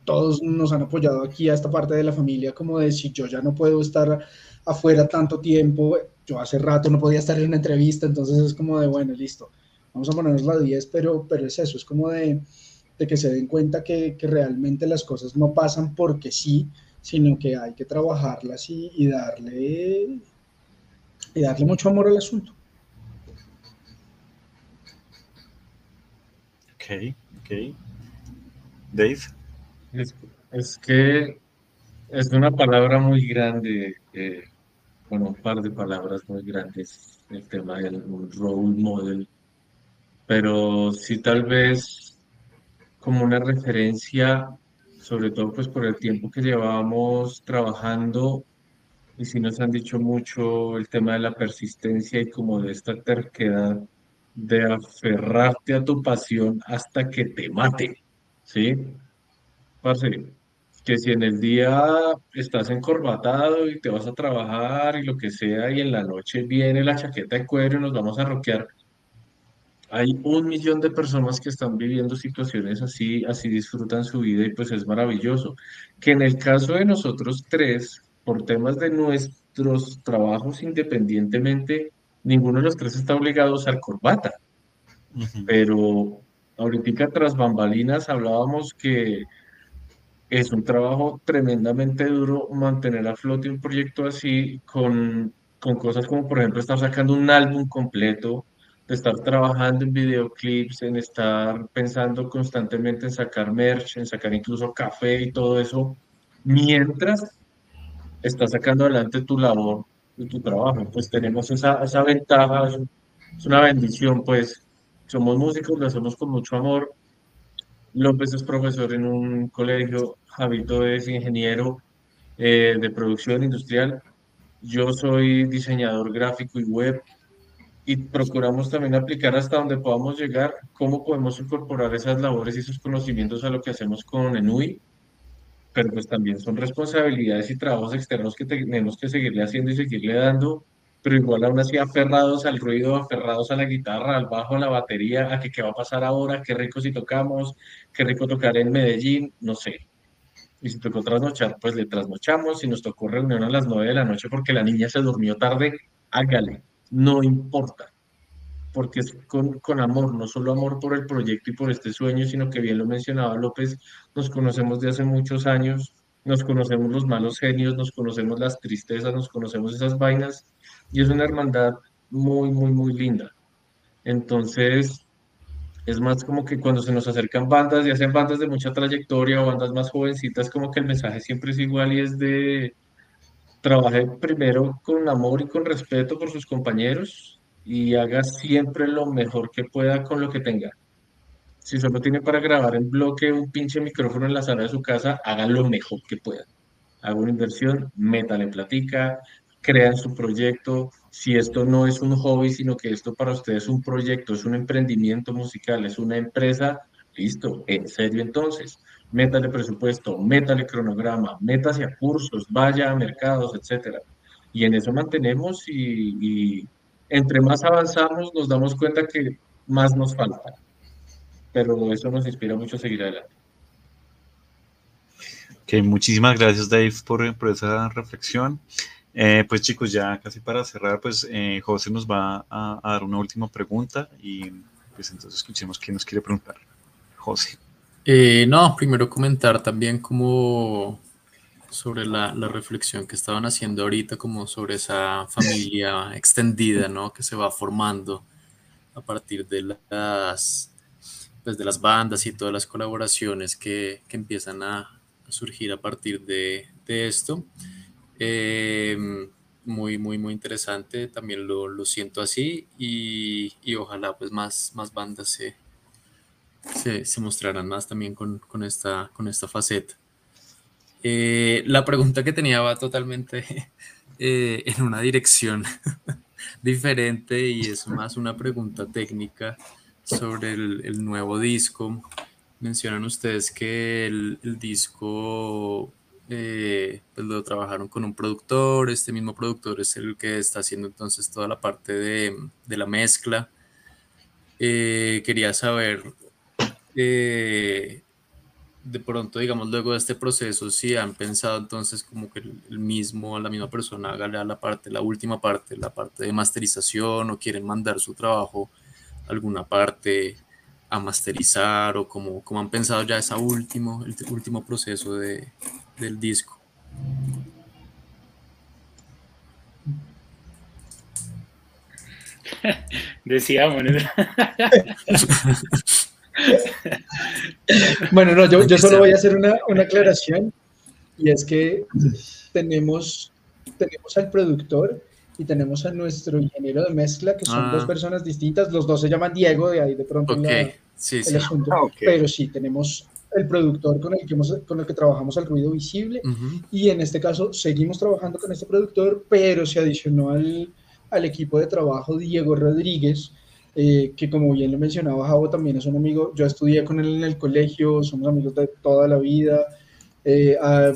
todos nos han apoyado aquí a esta parte de la familia, como de si yo ya no puedo estar afuera tanto tiempo, yo hace rato no podía estar en una entrevista, entonces es como de, bueno, listo, vamos a ponernos la 10, pero, pero es eso, es como de de que se den cuenta que, que, realmente las cosas no pasan porque sí, sino que hay que trabajarlas y, y, darle, y darle mucho amor al asunto. Ok, ok. Dave. Es, es que es una palabra muy grande, eh, bueno, un par de palabras muy grandes, el tema del role model, pero sí tal vez como una referencia, sobre todo pues por el tiempo que llevábamos trabajando y si nos han dicho mucho el tema de la persistencia y como de esta terquedad de aferrarte a tu pasión hasta que te mate, ¿sí? Parce, que si en el día estás encorbatado y te vas a trabajar y lo que sea y en la noche viene la chaqueta de cuero y nos vamos a roquear, hay un millón de personas que están viviendo situaciones así, así disfrutan su vida y pues es maravilloso. Que en el caso de nosotros tres, por temas de nuestros trabajos independientemente, ninguno de los tres está obligado a usar corbata. Uh -huh. Pero ahorita tras bambalinas hablábamos que es un trabajo tremendamente duro mantener a flote un proyecto así con, con cosas como por ejemplo estar sacando un álbum completo de estar trabajando en videoclips, en estar pensando constantemente en sacar merch, en sacar incluso café y todo eso, mientras estás sacando adelante tu labor y tu trabajo. Pues tenemos esa, esa ventaja, es una bendición, pues somos músicos, lo hacemos con mucho amor. López es profesor en un colegio, Javito es ingeniero eh, de producción industrial, yo soy diseñador gráfico y web, y procuramos también aplicar hasta donde podamos llegar, cómo podemos incorporar esas labores y esos conocimientos a lo que hacemos con ENUI, pero pues también son responsabilidades y trabajos externos que tenemos que seguirle haciendo y seguirle dando, pero igual aún así aferrados al ruido, aferrados a la guitarra, al bajo, a la batería, a que qué va a pasar ahora, qué rico si tocamos, qué rico tocar en Medellín, no sé. Y si tocó trasnochar, pues le trasnochamos, si nos tocó reunión a las nueve de la noche porque la niña se durmió tarde, hágale no importa, porque es con, con, amor, no solo amor por el proyecto y por este sueño, sino que bien lo mencionaba López, nos conocemos de hace muchos años, nos conocemos los malos genios, nos conocemos las tristezas, nos conocemos esas vainas, y es una hermandad muy, muy, muy linda. Entonces, es más como que cuando se nos acercan bandas, ya sean bandas de mucha trayectoria o bandas más jovencitas, como que el mensaje siempre es igual y es de trabaje primero con amor y con respeto por sus compañeros y haga siempre lo mejor que pueda con lo que tenga. Si solo tiene para grabar en bloque un pinche micrófono en la sala de su casa, haga lo mejor que pueda. Haga una inversión, métale platica, crean su proyecto. Si esto no es un hobby, sino que esto para ustedes es un proyecto, es un emprendimiento musical, es una empresa, listo, en serio entonces métale presupuesto, métale cronograma, métase a cursos, vaya a mercados, etcétera. Y en eso mantenemos y, entre más avanzamos nos damos cuenta que más nos falta. pero eso nos inspira mucho a seguir adelante. Ok, muchísimas gracias Dave por, esa reflexión. Eh, pues chicos, ya casi para cerrar, pues eh, José nos va a, dar una última pregunta y pues entonces escuchemos qué nos quiere preguntar. José. Eh, no, primero comentar también como sobre la, la, reflexión que estaban haciendo ahorita, como sobre esa familia extendida, ¿no? Que se va formando a partir de las, pues, de las bandas y todas las colaboraciones que, que empiezan a, surgir a partir de, de esto. Eh, muy, muy, muy interesante, también lo, lo siento así y, y, ojalá pues más, más bandas se, se, se mostraran más también con, esta, faceta. Eh, la pregunta que tenía va totalmente eh, en una dirección diferente y es más una pregunta técnica sobre el, nuevo disco. Mencionan ustedes que el, disco eh, pues lo trabajaron con un productor, este mismo productor es el que está haciendo entonces toda la parte de, de la mezcla. Eh, quería saber, eh, de pronto, digamos, luego de este proceso, si han pensado entonces como que el mismo, la misma persona haga la parte, la última parte, la parte de masterización o quieren mandar su trabajo a alguna parte a masterizar o como, como han pensado ya ese último, el último proceso de, del disco. Decíamos. bueno, no, yo, yo solo voy a hacer una, una, aclaración y es que tenemos, tenemos al productor y tenemos a nuestro ingeniero de mezcla, que son ah. dos personas distintas, los dos se llaman Diego, de ahí de pronto okay. la, sí, el sí. asunto, Ah, ok. pero sí, tenemos el productor con el que, hemos, con el que trabajamos el ruido visible Uh -huh. y en este caso seguimos trabajando con este productor, pero se adicionó al, al equipo de trabajo Diego Rodríguez, eh, que como bien lo mencionaba Javo, también es un amigo, yo estudié con él en el colegio, somos amigos de toda la vida, eh, ha,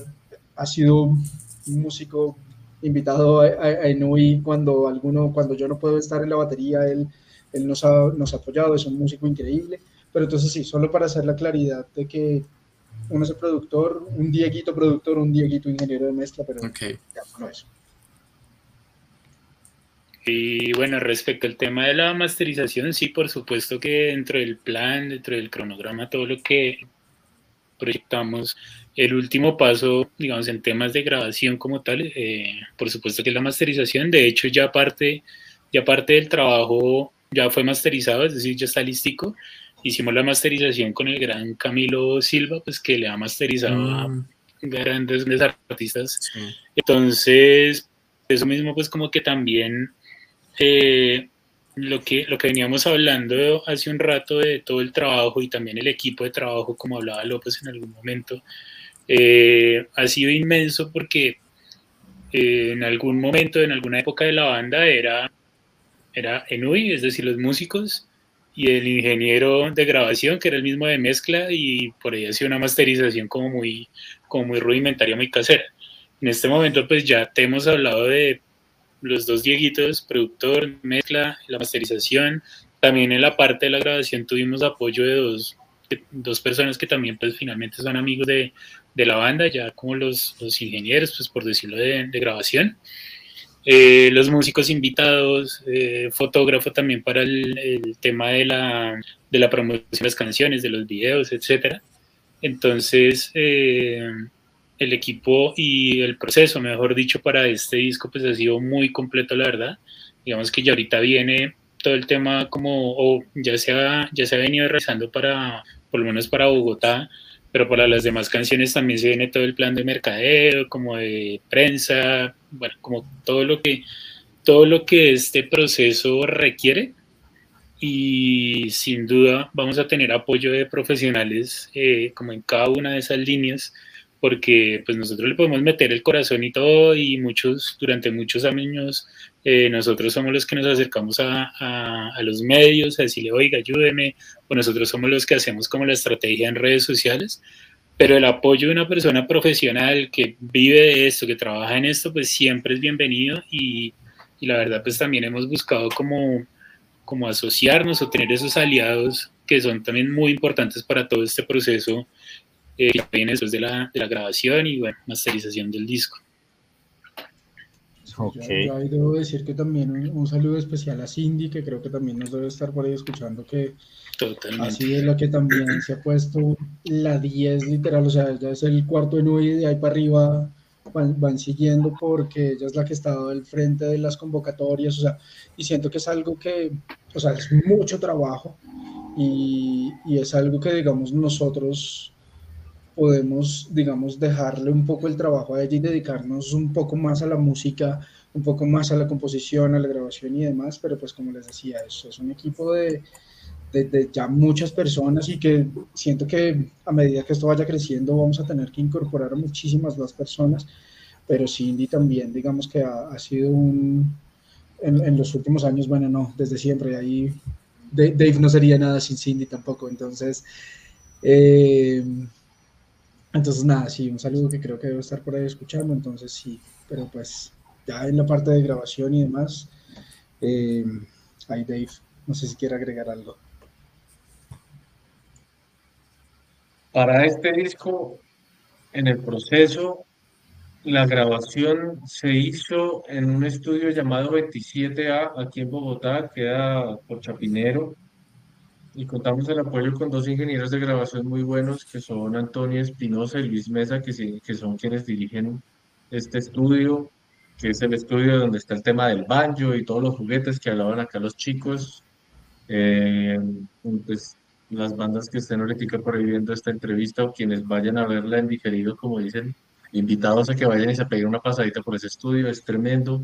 ha, sido un músico invitado a, a, a Enui cuando, alguno, cuando yo no puedo estar en la batería, él, él nos, ha, nos ha apoyado, es un músico increíble. Pero entonces sí, solo para hacer la claridad de que uno es el productor, un Dieguito productor, un Dieguito ingeniero de mezcla, pero okay. ya, no eso. Y bueno, respecto al tema de la masterización, sí, por supuesto que dentro del plan, dentro del cronograma, todo lo que proyectamos, el último paso, digamos, en temas de grabación como tal, eh, por supuesto que es la masterización. De hecho, ya parte, ya parte del trabajo ya fue masterizado, es decir, ya está listico hicimos la masterización con el gran Camilo Silva, pues que le ha masterizado mm. a grandes, artistas. Sí. Entonces, eso mismo, pues como que también eh, lo, que, lo que veníamos hablando hace un rato de todo el trabajo y también el equipo de trabajo, como hablaba López en algún momento, eh, ha sido inmenso porque eh, en algún momento, en alguna época de la banda, era, era Enui, es decir, los músicos, y el ingeniero de grabación, que era el mismo de mezcla, y por ahí hacía una masterización como muy, como muy rudimentaria, muy casera. En este momento, pues ya te hemos hablado de los dos Dieguitos, productor, mezcla, la masterización. También en la parte de la grabación tuvimos apoyo de dos, dos personas que también, pues finalmente son amigos de, de la banda, ya como los, los ingenieros, pues por decirlo, de, de grabación. Eh, los músicos invitados, eh, fotógrafo también para el, tema de la, de la promoción de las canciones, de los videos, etc. Entonces, eh, el equipo y el proceso, mejor dicho, para este disco, pues ha sido muy completo, la verdad. Digamos que ya ahorita viene todo el tema como, o ya se ha, ya se ha venido realizando para, por lo menos para Bogotá, pero para las demás canciones también se viene todo el plan de mercadeo, como de prensa, bueno, como todo lo que, todo lo que este proceso requiere. Y sin duda vamos a tener apoyo de profesionales eh, como en cada una de esas líneas, porque pues nosotros le podemos meter el corazón y todo, y muchos, durante muchos años, eh, nosotros somos los que nos acercamos a, a, a, los medios a decirle, oiga, ayúdeme, o nosotros somos los que hacemos como la estrategia en redes sociales, pero el apoyo de una persona profesional que vive de esto, que trabaja en esto, pues siempre es bienvenido y, y la verdad pues también hemos buscado como, como asociarnos o tener esos aliados que son también muy importantes para todo este proceso eh, que viene después de la, de la grabación y bueno, masterización del disco. Ok. Yo, ahí debo decir que también un, saludo especial a Cindy, que creo que también nos debe estar por ahí escuchando, que Totalmente. así es lo que también se ha puesto la 10 literal, o sea, ya es el cuarto de nueve y de ahí para arriba van, van, siguiendo porque ella es la que ha estado al frente de las convocatorias, o sea, y siento que es algo que, o sea, es mucho trabajo y, y es algo que, digamos, nosotros podemos, digamos, dejarle un poco el trabajo a ella y dedicarnos un poco más a la música, un poco más a la composición, a la grabación y demás, pero pues como les decía, eso es un equipo de, de, de, ya muchas personas y que siento que a medida que esto vaya creciendo vamos a tener que incorporar a muchísimas más personas, pero Cindy también, digamos que ha, ha sido un, en, en, los últimos años, bueno, no, desde siempre, ahí Dave no sería nada sin Cindy tampoco, entonces... Eh, entonces, nada, sí, un saludo que creo que debe estar por ahí escuchando, entonces sí, pero pues ya en la parte de grabación y demás, eh, ahí Dave, no sé si quiere agregar algo. Para este disco, en el proceso, la grabación se hizo en un estudio llamado 27A aquí en Bogotá, queda por Chapinero, y contamos el apoyo con dos ingenieros de grabación muy buenos que son Antonio Espinosa y Luis Mesa, que, que son quienes dirigen este estudio, que es el estudio donde está el tema del banjo y todos los juguetes que hablaban acá los chicos. Eh, pues las bandas que estén ahorita por ahí viendo esta entrevista o quienes vayan a verla en diferido, como dicen, invitados a que vayan y se peguen una pasadita por ese estudio, es tremendo.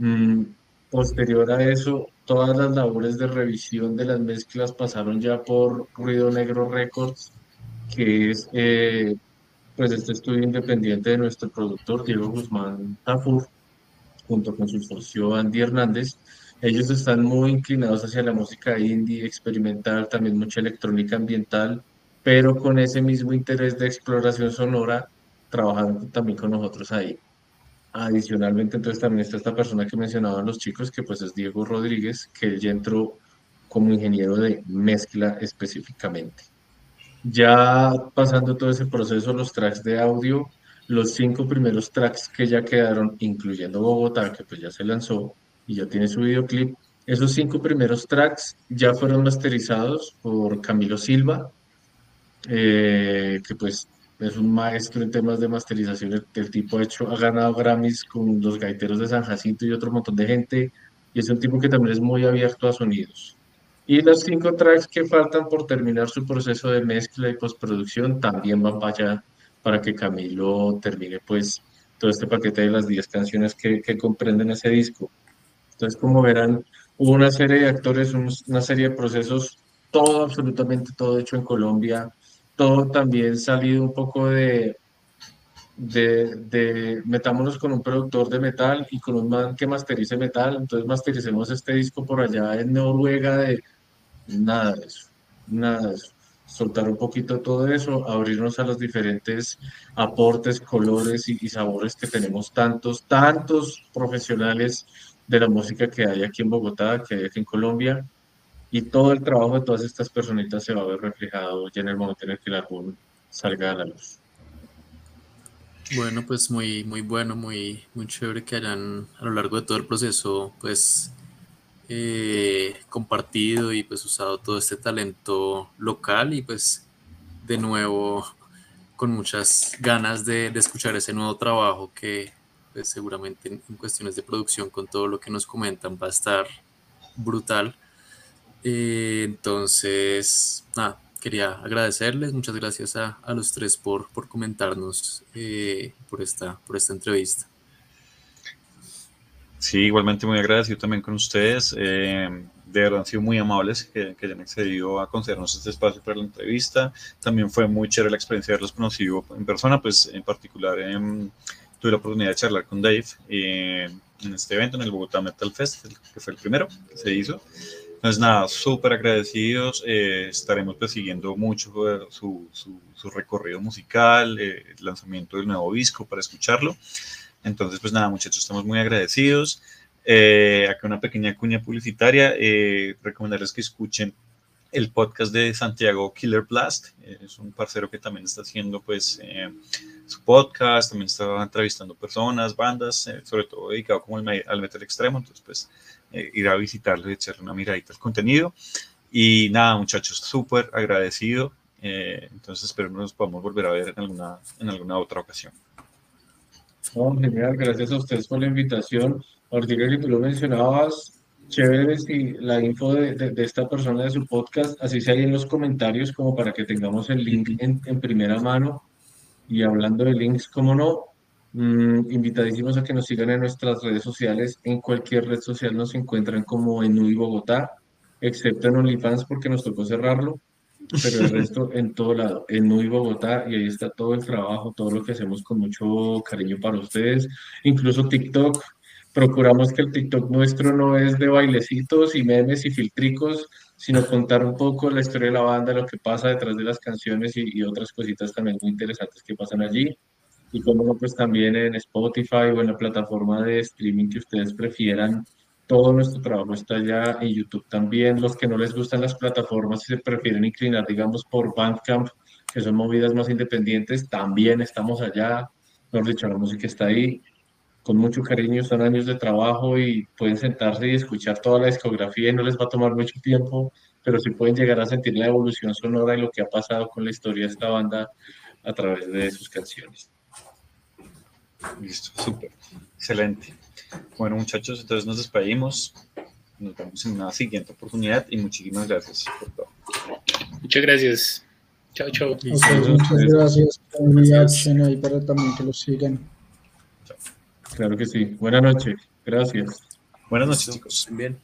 Mm, posterior a eso, todas las labores de revisión de las mezclas pasaron ya por Ruido Negro Records, que es eh, pues este estudio independiente de nuestro productor Diego Guzmán Tafur, junto con su socio Andy Hernández. Ellos están muy inclinados hacia la música indie, experimental, también mucha electrónica ambiental, pero con ese mismo interés de exploración sonora, trabajando también con nosotros ahí. Adicionalmente, entonces también está esta persona que mencionaban los chicos, que pues es Diego Rodríguez, que él ya entró como ingeniero de mezcla específicamente. Ya pasando todo ese proceso, los tracks de audio, los cinco primeros tracks que ya quedaron, incluyendo Bogotá, que pues ya se lanzó y ya tiene su videoclip, esos cinco primeros tracks ya fueron masterizados por Camilo Silva, eh, que pues es un maestro en temas de masterización. El, tipo ha, hecho, ha ganado Grammys con los gaiteros de San Jacinto y otro montón de gente. Y es un tipo que también es muy abierto a sonidos. Y los cinco tracks que faltan por terminar su proceso de mezcla y postproducción también van para allá para que Camilo termine pues todo este paquete de las 10 canciones que, que comprenden ese disco. Entonces, como verán, hubo una serie de actores, una serie de procesos, todo, absolutamente todo hecho en Colombia, todo también salido un poco de, de, metámonos con un productor de metal y con un man que masterice metal, entonces mastericemos este disco por allá en Noruega de nada de eso, nada de eso. Soltar un poquito todo eso, abrirnos a los diferentes aportes, colores y, y sabores que tenemos tantos, tantos profesionales de la música que hay aquí en Bogotá, que hay aquí en Colombia, y todo el trabajo de todas estas personitas se va a ver reflejado ya en el momento en el que el álbum salga a la luz. Bueno, pues muy, muy bueno, muy, muy chévere que hayan a lo largo de todo el proceso, pues eh, compartido y pues usado todo este talento local y pues de nuevo con muchas ganas de, escuchar ese nuevo trabajo que pues, seguramente en, en cuestiones de producción con todo lo que nos comentan va a estar brutal. Entonces, nada, quería agradecerles, muchas gracias a, los tres por, comentarnos eh, por, esta, entrevista. Sí, igualmente muy agradecido también con ustedes. Eh, de verdad han sido muy amables que, que, hayan accedido a concedernos este espacio para la entrevista. También fue muy chévere la experiencia de haberlos conocido en persona, pues en particular eh, tuve la oportunidad de charlar con Dave eh, en este evento, en el Bogotá Metal Fest, que fue el primero que se hizo. Entonces, nada, súper agradecidos. Eh, estaremos pues, siguiendo mucho su, su, su recorrido musical, eh, el lanzamiento del nuevo disco para escucharlo. Entonces, pues nada, muchachos, estamos muy agradecidos. Eh, acá una pequeña cuña publicitaria. recomendarles que escuchen el podcast de Santiago Killer Blast. Es un parcero que también está haciendo pues eh, su podcast, también está entrevistando personas, bandas, eh, sobre todo dedicado como al, al metal extremo. Entonces pues eh, ir a visitarlo y echarle una miradita al contenido. Y nada, muchachos, súper agradecido. entonces espero que nos podamos volver a ver en alguna, en alguna otra ocasión. Oh, genial, gracias a ustedes por la invitación. Ahorita que tú lo mencionabas, chévere si la info de, de, esta persona de su podcast, así sea ahí en los comentarios, como para que tengamos el link en, en primera mano. Y hablando de links, como no, mmm, invitadísimos a que nos sigan en nuestras redes sociales. En cualquier red social nos encuentran como en UI Bogotá, excepto en OnlyFans porque nos tocó cerrarlo pero el resto en todo lado, en Nui Bogotá, y ahí está todo el trabajo, todo lo que hacemos con mucho cariño para ustedes, incluso TikTok. Procuramos que el TikTok nuestro no es de bailecitos y memes y filtricos, sino contar un poco la historia de la banda, lo que pasa detrás de las canciones y, y otras cositas también muy interesantes que pasan allí. Y como no, pues también en Spotify o en la plataforma de streaming que ustedes prefieran, todo nuestro trabajo está ya en YouTube también. Los que no les gustan las plataformas y se prefieren inclinar, digamos, por Bandcamp, que son movidas más independientes, también estamos allá. Mejor dicho, la música está ahí con mucho cariño, son años de trabajo y pueden sentarse y escuchar toda la discografía y no les va a tomar mucho tiempo, pero sí pueden llegar a sentir la evolución sonora y lo que ha pasado con la historia de esta banda a través de sus canciones. Listo, súper, excelente. Bueno, muchachos, entonces nos despedimos. Nos vemos en una siguiente oportunidad y muchísimas gracias por todo. Muchas gracias. Chao, chao. Okay, muchas gracias por reaction ahí para también que lo sigan. Claro que sí. Buenas noches. Gracias. Buenas noches, chicos. Bien.